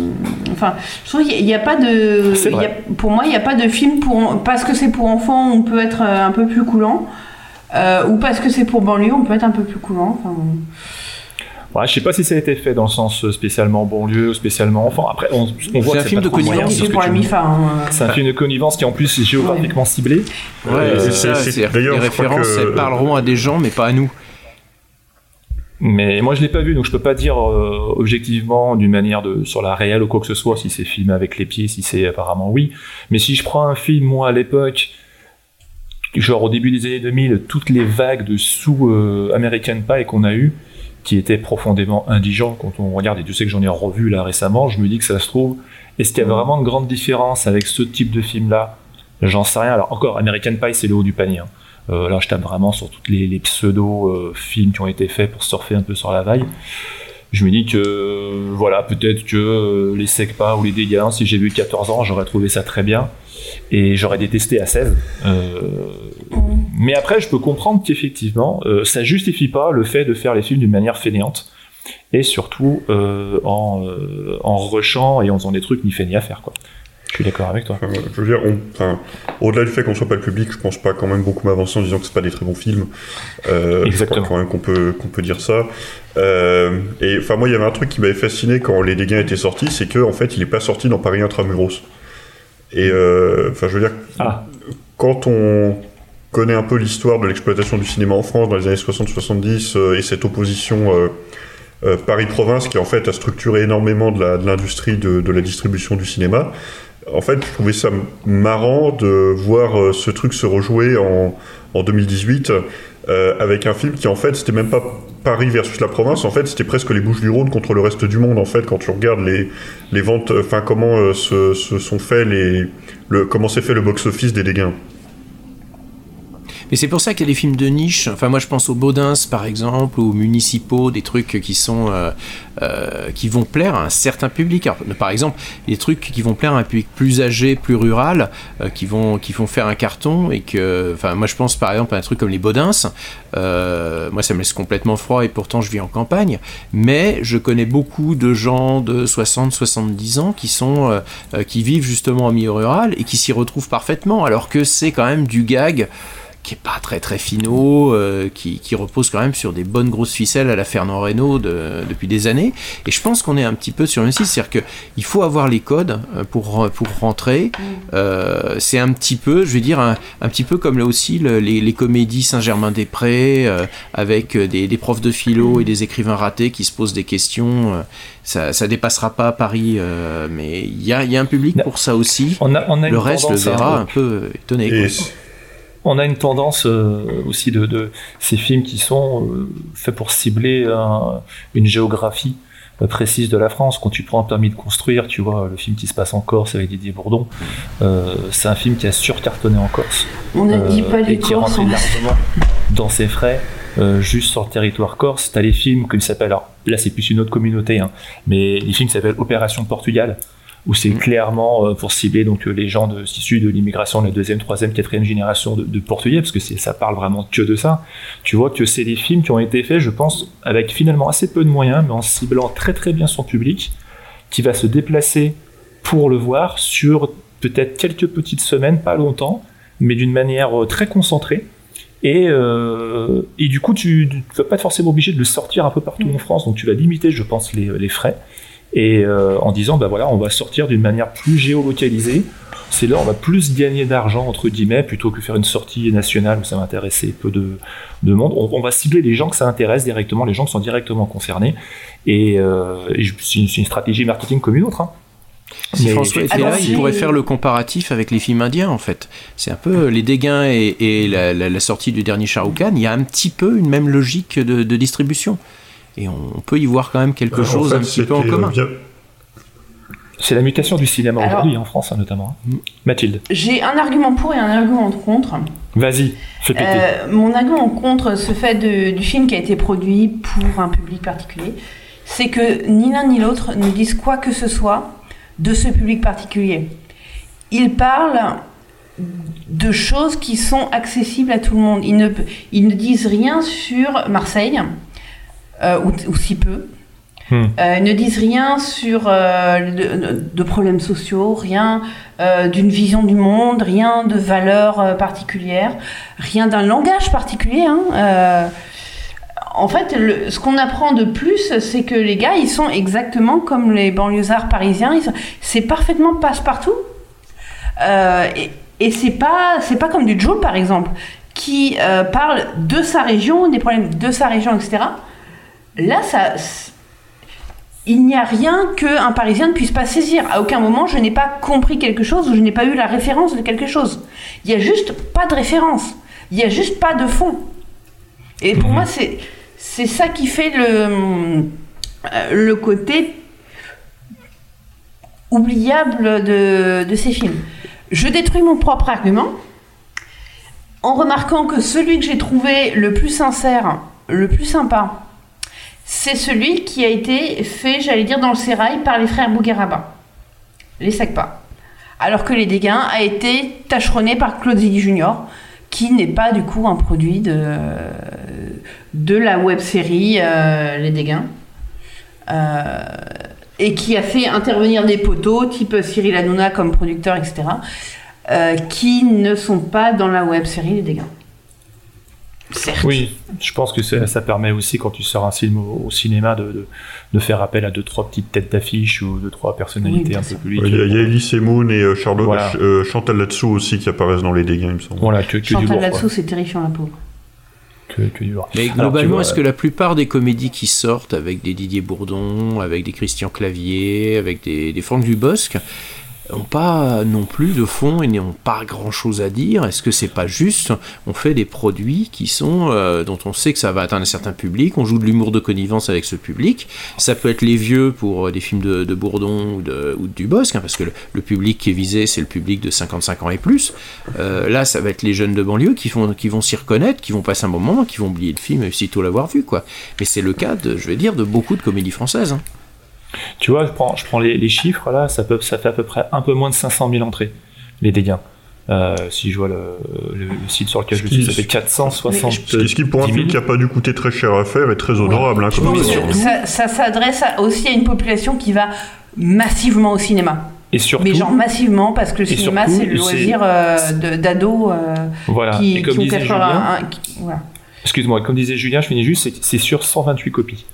Enfin, je trouve qu'il n'y a, pas de. Y a- pour moi, il n'y a pas de film pour. Parce que c'est pour enfants, on peut être euh, un peu plus coulant. euh, ou parce que c'est pour banlieue, on peut être un peu plus coulant. Enfin, Ouais, je sais pas si ça a été fait dans le sens euh, spécialement banlieue ou spécialement enfant. Après, on, on voit que un film pas de connivence. c'est ce hein. C'est un film de connivence qui en plus est géographiquement ciblé. ouais Euh, c'est les références que- elles parleront à des gens mais pas à nous Mais moi je l'ai pas vu, donc je peux pas dire euh, objectivement d'une manière de sur la réelle ou quoi que ce soit si c'est filmé avec les pieds, si c'est apparemment oui. Mais si je prends un film moi à l'époque, genre au début des années 2000, toutes les vagues de sous euh, American Pie qu'on a eu, qui étaient profondément indigents quand on regarde, et tu sais que j'en ai revu là récemment, je me dis que ça se trouve, est-ce qu'il y a vraiment de grandes différences avec ce type de film là J'en sais rien. Alors encore, American Pie c'est le haut du panier. hein. Euh, là, je tape vraiment sur tous les, les pseudo-films qui ont été faits pour surfer un peu sur la vague. Je me dis que, euh, voilà, peut-être que euh, les SECPA ou les dégâts, si j'ai vu 14 ans, j'aurais trouvé ça très bien. Et j'aurais détesté à 16. Euh, mais après, je peux comprendre qu'effectivement, euh, ça justifie pas le fait de faire les films d'une manière fainéante. Et surtout euh, en, euh, en rushant et en faisant des trucs ni fait ni à faire, quoi. Je suis d'accord avec toi. Enfin, je veux dire, on- enfin, au-delà du fait qu'on soit pas le public, je pense pas quand même beaucoup m'avancer en disant que c'est pas des très bons films. Euh, Exactement. Je crois quand même qu'on peut, qu'on peut dire ça. Euh, et enfin, moi, il y avait un truc qui m'avait fasciné quand Les Dégâts étaient sortis, c'est que en fait, il est pas sorti dans Paris Intramuros. Et euh, enfin, je veux dire, Ah. quand on connaît un peu l'histoire de l'exploitation du cinéma en France dans les années 60-70 euh, et cette opposition euh, euh, Paris-Province qui en fait a structuré énormément de la- de l'industrie de, de la distribution du cinéma. En fait, je trouvais ça marrant de voir ce truc se rejouer en, en 2018 euh, avec un film qui en fait c'était même pas Paris versus la province, en fait c'était presque les Bouches du Rhône contre le reste du monde en fait quand tu regardes les, les ventes, enfin comment se, se sont fait les, le, comment s'est fait le box-office des dégâts. Mais c'est pour ça qu'il y a des films de niche. Enfin, moi, je pense aux Baudins, par exemple, aux municipaux, des trucs qui sont euh, euh, qui vont plaire à un certain public. Par exemple, des trucs qui vont plaire à un public plus âgé, plus rural, euh, qui vont qui vont faire un carton et que. Enfin, moi, je pense par exemple à un truc comme les Baudins. Euh, moi, ça me laisse complètement froid et pourtant, je vis en campagne. Mais je connais beaucoup de gens de 60, 70 ans qui sont euh, euh, qui vivent justement en milieu rural et qui s'y retrouvent parfaitement, alors que c'est quand même du gag qui est pas très très finaux, euh, qui, qui repose quand même sur des bonnes grosses ficelles à la Fernand Reynaud de- depuis des années. Et je pense qu'on est un petit peu sur le même site, c'est-à-dire que il faut avoir les codes euh, pour pour rentrer. Euh, c'est un petit peu, je vais dire un, un petit peu comme là aussi le- les, les comédies Saint-Germain-des-Prés euh, avec des, des profs de philo et des écrivains ratés qui se posent des questions. euh, ça, ça dépassera pas Paris, euh, mais il y a, il y a un public pour ça aussi. On a, on a le reste le verra un peu étonné. quoi. On a une tendance euh, aussi de, de ces films qui sont euh, faits pour cibler un- une géographie euh, précise de la France. Quand tu prends un permis de construire, tu vois, le film qui se passe en Corse avec Didier Bourdon, euh, c'est un film qui a surcartonné en Corse. On ne dit pas les et qui rentre largement dans ses frais. euh, juste sur le territoire corse, t'as les films comme il s'appelle, alors là c'est plus une autre communauté, hein, mais les films qui s'appellent Opération Portugal, où c'est clairement euh, pour cibler donc euh, les gens de, issus de l'immigration de la deuxième, troisième, quatrième génération de, de portugais, parce que ça parle vraiment que de ça. Tu vois que c'est des films qui ont été faits, je pense, avec finalement assez peu de moyens, mais en ciblant très très bien son public, qui va se déplacer pour le voir sur peut-être quelques petites semaines, pas longtemps, mais d'une manière euh, très concentrée. Et, euh, et du coup, tu ne vas pas être forcément obligé de le sortir un peu partout en France, donc tu vas limiter, je pense, les, les frais. Et euh, en disant, bah voilà, on va sortir d'une manière plus géolocalisée. C'est là, on va plus gagner d'argent, entre guillemets, plutôt que faire une sortie nationale où ça va intéresser peu de, de monde. On, on va cibler les gens que ça intéresse directement, les gens qui sont directement concernés. Et, euh, et c'est une, c'est une stratégie marketing comme une autre. hein. Si Mais François était là, il pourrait faire le comparatif avec les films indiens en fait. C'est un peu les dégains et, et la, la- la sortie du dernier Shah Rukh Khan, il y a un petit peu une même logique de, de distribution. Et on, peut y voir quand même quelque En chose fait, un petit peu en commun. euh, bien- C'est la mutation du cinéma Alors- aujourd'hui, en France hein, notamment. Mathilde, J'ai un argument pour et un argument contre. vas-y, fais péter. Euh, mon argument contre ce fait de- du film qui a été produit pour un public particulier, c'est que ni l'un ni l'autre ne disent quoi que ce soit de ce public particulier. Ils parlent de choses qui sont accessibles à tout le monde. Ils ne, ils ne disent rien sur Marseille, ou, ou si peu. Hmm. Euh, ils ne disent rien sur euh, de, de problèmes sociaux, rien euh, d'une vision du monde, rien de valeurs euh, particulières, rien d'un langage particulier. hein. Euh, en fait, le- ce qu'on apprend de plus, c'est que les gars, ils sont exactement comme les banlieusards parisiens. C'est parfaitement passe-partout. Euh, et et c'est pas, c'est pas comme du Joule, par exemple, qui euh, parle de sa région, des problèmes de sa région, etc. Là, ça, il n'y a rien qu'un Parisien ne puisse pas saisir. À aucun moment, je n'ai pas compris quelque chose ou je n'ai pas eu la référence de quelque chose. Il n'y a juste pas de référence. Il n'y a juste pas de fond. Et pour moi, c'est, c'est ça qui fait le, euh, le côté oubliable de, de ces films. Je détruis mon propre argument en remarquant que celui que j'ai trouvé le plus sincère, le plus sympa, c'est celui qui a été fait, j'allais dire, dans le sérail par les frères Bougueraba, les Sacpas. Alors que Les Dégains a été tâcheronné par Claude Zidi Junior, qui n'est pas du coup un produit de, de la web série euh, Les Dégains. Euh, et qui a fait intervenir des poteaux, type Cyril Hanouna comme producteur, etc., euh, qui ne sont pas dans la web série Les Dégains. Oui, je pense que ça, ça permet aussi, quand tu sors un film au, au cinéma, de, de, de faire appel à deux, trois petites têtes d'affiche ou deux, trois personnalités un peu publiques. Il y a, il y a Elise Moon et euh, Charlotte, Voilà. euh, Chantal Latsou aussi qui apparaissent dans les dégâts, il me semble. Voilà, que, que du Chantal. Latsou, quoi. c'est terrifiant, la pauvre. Que, que du lourd. Mais globalement, est-ce que la plupart des comédies qui sortent avec des Didier Bourdon, avec des Christian Clavier, avec des, des Franck Dubosc, n'ont pas non plus de fond et n'ont pas grand chose à dire Est-ce que c'est pas juste? On fait des produits qui sont euh, dont on sait que ça va atteindre un certain public, on joue de l'humour de connivence avec ce public. Ça peut être les vieux pour euh, des films de, Bourdon ou de, ou Dubosc, hein, parce que le, public qui est visé, c'est le public de 55 ans et plus. Euh, là, ça va être les jeunes de banlieue qui, vont s'y reconnaître, qui vont passer un bon moment, qui vont oublier le film et sitôt l'avoir vu. quoi. Mais c'est le cas, de, je vais dire, de beaucoup de comédies françaises. hein. Tu vois, je prends, je prends les, les chiffres là, ça, peut, ça fait à peu près un peu moins de 500 000 entrées, les dégâts. Euh, si je vois le, le- le site sur lequel je suis, ça fait 460 Ce qui, ce qui, pour un film qui n'a pas dû coûter très cher à faire, est très honorable. hein, comme ça. s'adresse aussi à une population qui va massivement au cinéma. Et surtout, Mais genre massivement, parce que le cinéma, c'est le loisir euh, de- d'ados euh, Voilà. qui, Et comme qui ont disait 81. Julien- qui- voilà. excuse-moi, comme disait Julien, je finis juste, c'est sur 128 copies.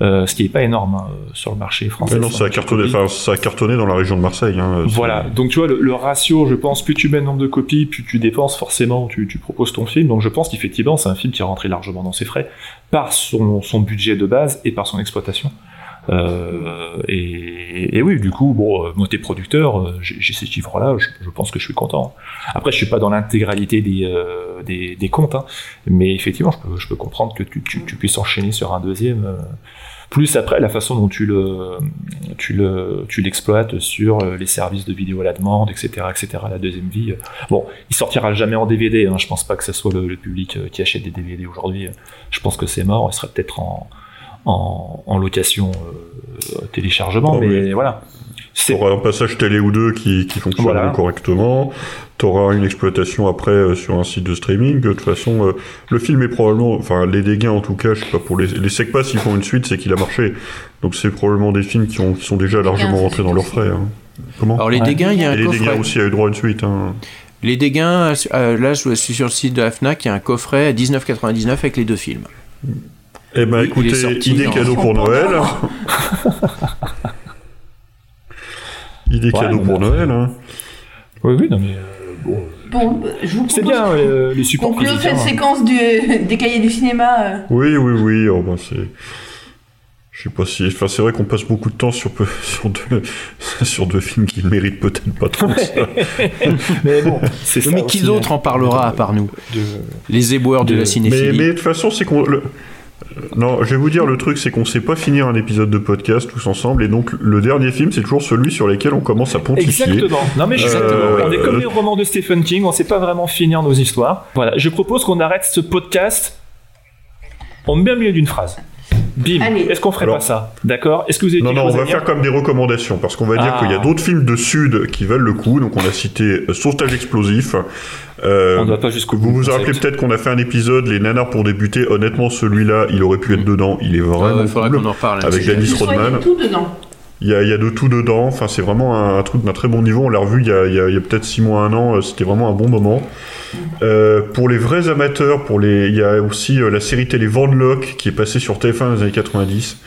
Euh, ce qui n'est pas énorme hein, sur le marché français. Mais non, ça a 128 cartonné, enfin, ça a cartonné dans la région de Marseille. hein, c'est- Voilà, donc tu vois, le, le ratio, je pense, plus tu mets le nombre de copies, plus tu dépenses, forcément, tu, tu proposes ton film. Donc je pense qu'effectivement, c'est un film qui est rentré largement dans ses frais par son, son budget de base et par son exploitation. Euh, et, et oui, du coup, bon, euh, moi, t'es producteur, euh, j'ai j'ai ces chiffres-là, je, je pense que je suis content. Après, je suis pas dans l'intégralité des, euh, des, des comptes, hein, mais effectivement, je peux, je peux comprendre que tu, tu, tu puisses enchaîner sur un deuxième. euh, plus après, la façon dont tu le, tu le, tu l'exploites sur euh, les services de vidéo à la demande, etc., etc., la deuxième vie. euh. Bon, il sortira jamais en DVD. Hein, je pense pas que ce soit le, le public euh, qui achète des DVD aujourd'hui. Je pense que c'est mort. Il sera peut-être en, en, en location euh, téléchargement, Oh, mais oui. voilà. T'auras un passage télé ou deux qui, qui fonctionne Voilà. correctement. T'auras une exploitation après euh, sur un site de streaming. De toute façon, euh, le film est probablement, enfin les dégâts en tout cas, je sais pas pour les les Secpas s'ils font une suite, c'est qu'il a marché. Donc c'est probablement des films qui, ont, qui sont déjà largement rentrés dans leurs frais. hein. Comment Alors, les dégâts, il y a un Et les coffret. dégâts aussi a eu droit à une suite. hein. Les dégâts, euh, là je suis sur le site de la FNAC, il y a un coffret à 19,99 avec les deux films. Eh ben Il est écoutez, sorti idée cadeau pour Noël. [laughs] idée Ouais, cadeau pour mais- Noël. Hein. Oui, oui, non mais euh, bon. Bon, je vous C'est propose bien euh, les supports physiques, cette hein. séquence du- des cahiers du cinéma. euh. Oui, oui, oui. oh, bah, c'est. Je sais pas si. Enfin, c'est vrai qu'on passe beaucoup de temps sur, peu... [laughs] sur, deux... [laughs] sur deux films qui ne méritent peut-être pas trop ça. [laughs] mais bon, c'est ça Mais qui aussi, d'autre hein, en parlera à part nous? Les éboueurs de, la Mais, cinéphilie. mais de toute façon, c'est qu'on. le- Non, je vais vous dire, le truc, c'est qu'on sait pas finir un épisode de podcast tous ensemble, et donc le dernier film, c'est toujours celui sur lequel on commence à pontifier. Exactement. Non mais Euh, exactement. On est comme les romans de Stephen King, on sait pas vraiment finir nos histoires. Voilà, je propose qu'on arrête ce podcast en plein milieu d'une phrase. Bim. Est-ce qu'on ferait Alors- pas ça D'accord Est-ce que vous avez Non, non, on va faire comme des recommandations, parce qu'on va dire Ah. qu'il y a d'autres films de Sud qui valent le coup. Donc, on a cité euh, Sauvetage explosif. Euh, On ne va pas jusqu'au Vous bout. vous rappelez peut-être qu'on a fait un épisode, Les Nanars pour débuter. Honnêtement, celui-là, il aurait pu être dedans. Il est vraiment il faudrait cool. qu'on en reparle, Avec. Dennis Rodman. tout dedans. Il y, a, il y a de tout dedans. Enfin, c'est vraiment un, un truc d'un très bon niveau. On l'a revu il y a, peut-être 6 mois, un an. Euh, C'était vraiment un bon moment. Euh, pour les vrais amateurs, pour les, il y a aussi euh, la série télé Vanlock qui est passée sur TF1 dans les années 90.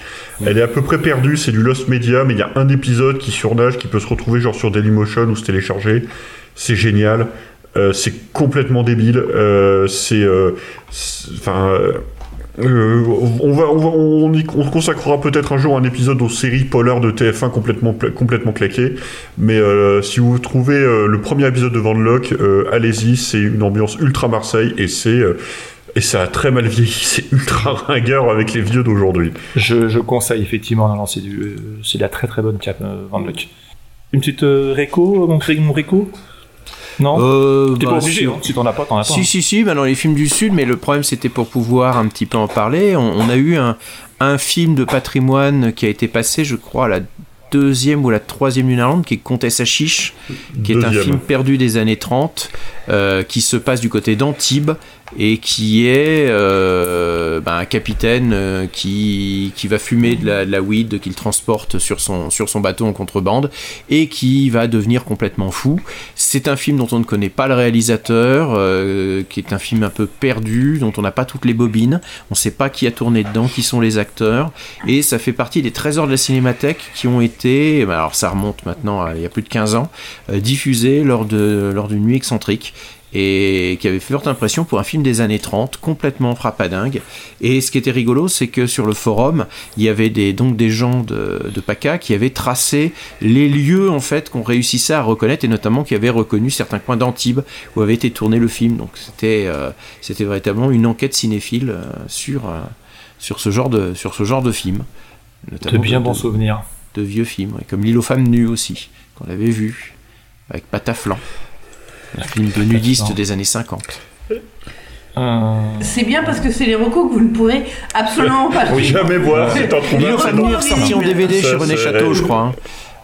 Elle est à peu près perdue, c'est du Lost Media, mais il y a un épisode qui surnage, qui peut se retrouver genre sur Dailymotion ou se télécharger. C'est génial. Euh, c'est complètement débile. C'est, c'est- enfin. Euh, on, va, on, consacrera peut-être un jour un épisode aux séries polaires de TF1 complètement, complètement claquées. Mais euh, si vous trouvez euh, le premier épisode de Vanlock, euh, allez-y, c'est une ambiance ultra Marseille et c'est et ça a très mal vieilli, [laughs] c'est ultra ringard avec les vieux d'aujourd'hui. Je, conseille effectivement, c'est de la très très bonne euh, Van. Une petite réco, mon, mon réco? Non Euh, T'es bah, pas obligé, si- hein, si t'en as pas, t'en as pas. Si, hein. si, si, bah dans les films du Sud, mais le problème c'était pour pouvoir un petit peu en parler. On, on a eu un, un film de patrimoine qui a été passé, je crois, à la deuxième ou la troisième lune Irlande, qui est Comtesse à Chiche, qui est un film perdu des années 30, euh, qui se passe du côté d'Antibes et qui est euh, bah, un capitaine euh, qui, qui va fumer de la, de la weed qu'il transporte sur son, sur son bateau en contrebande et qui va devenir complètement fou. C'est un film dont on ne connaît pas le réalisateur, euh, qui est un film un peu perdu, dont on n'a pas toutes les bobines, on ne sait pas qui a tourné dedans, qui sont les acteurs, et ça fait partie des trésors de la cinémathèque qui ont été, bah, alors ça remonte maintenant il y a plus de 15 ans, euh, diffusés lors d'une nuit excentrique et qui avait fait forte impression pour un film des années 30, complètement frappadingue. Et ce qui était rigolo, c'est que sur le forum, il y avait des, donc des gens de, de PACA qui avaient tracé les lieux en fait qu'on réussissait à reconnaître et notamment qui avaient reconnu certains coins d'Antibes où avait été tourné le film. Donc c'était euh, c'était véritablement une enquête cinéphile euh, sur euh, sur ce genre de sur ce genre de film. De bien bons souvenirs. De vieux films, comme L'île aux femmes nues aussi, qu'on avait vu avec Pataflan. Un film de nudistes Pataflan. des années 50. Euh, C'est bien parce que c'est les recos que vous ne pourrez absolument pas [laughs] Oui, jamais voir, c'est un trou L'île aux femmes nues est ressorti en DVD Ça, chez René Château, je crois. hein.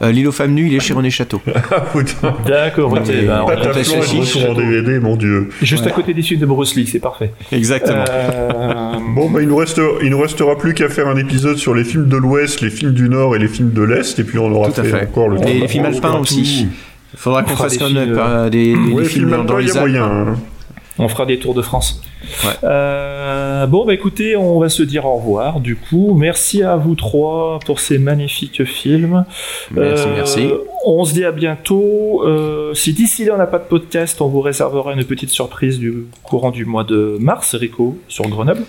Euh, L'île aux femmes nues, il est chez René Château. Ah putain. [laughs] D'accord, ok. Bah, on en DVD, mon dieu. Juste Ouais. à côté des films de Bruce Lee, c'est parfait. Exactement. Euh, Bon, bah, il nous, reste, il nous restera plus qu'à faire un épisode sur les films de l'Ouest, les films du Nord et les films de l'Est, et puis on aura Tout à fait, fait. encore le Et les films alpins aussi. Il faudra On qu'on fasse des euh, des, des- Ouais, des films films dans les a Alpes. moyen. hein. On fera des tours de France. Ouais. Euh, bon, bah écoutez, on va se dire au revoir. Du coup, merci à vous trois pour ces magnifiques films. Merci, Euh, merci. On se dit à bientôt. Euh, si d'ici là on n'a pas de podcast, on vous réservera une petite surprise du courant du mois de mars, Rico, sur Grenoble.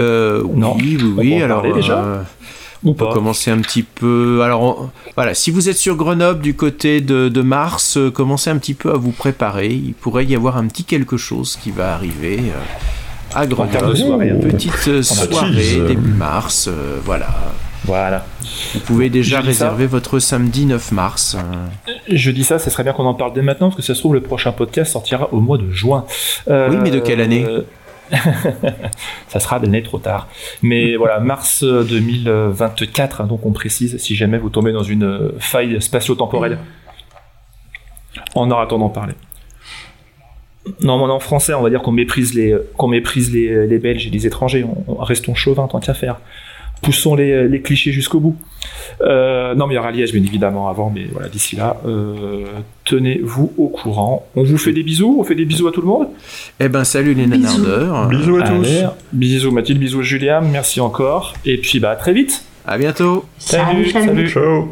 Euh, Non. oui, oui, On oui. peut en alors, parler déjà euh, Ou on peut commencer un petit peu. Alors, on- voilà, si vous êtes sur Grenoble du côté de, de Mars, euh, commencez un petit peu à vous préparer. Il pourrait y avoir un petit quelque chose qui va arriver euh, à termes de Grenoble. soirée, hein. Une petite euh, soirée début mars. euh, voilà. Voilà. Vous pouvez déjà Je réserver votre samedi 9 mars. euh. Je dis ça, ce serait bien qu'on en parle dès maintenant, parce que ça se trouve, le prochain podcast sortira au mois de juin. Euh, Oui, mais de quelle année? [laughs] Ça sera l'année trop tard. Mais voilà, mars 2024, hein, donc on précise, si jamais vous tombez dans une euh, faille spatio-temporelle. En arrêtant d'en parler. Non, mais en français, on va dire qu'on méprise les, qu'on méprise les, les Belges et les étrangers. On, on- restons chauvins tant qu'à faire. Poussons les, les clichés jusqu'au bout. Euh, non, mais il y aura Liège, bien évidemment, avant, mais voilà, d'ici là, euh, tenez-vous au courant. On vous fait des bisous, on fait des bisous à tout le monde. Eh ben, salut les nanardeurs. Bisous à tous. Allez, bisous Mathilde, bisous Julien, merci encore, et puis bah à très vite. À bientôt. salut. Salut, salut. Ciao.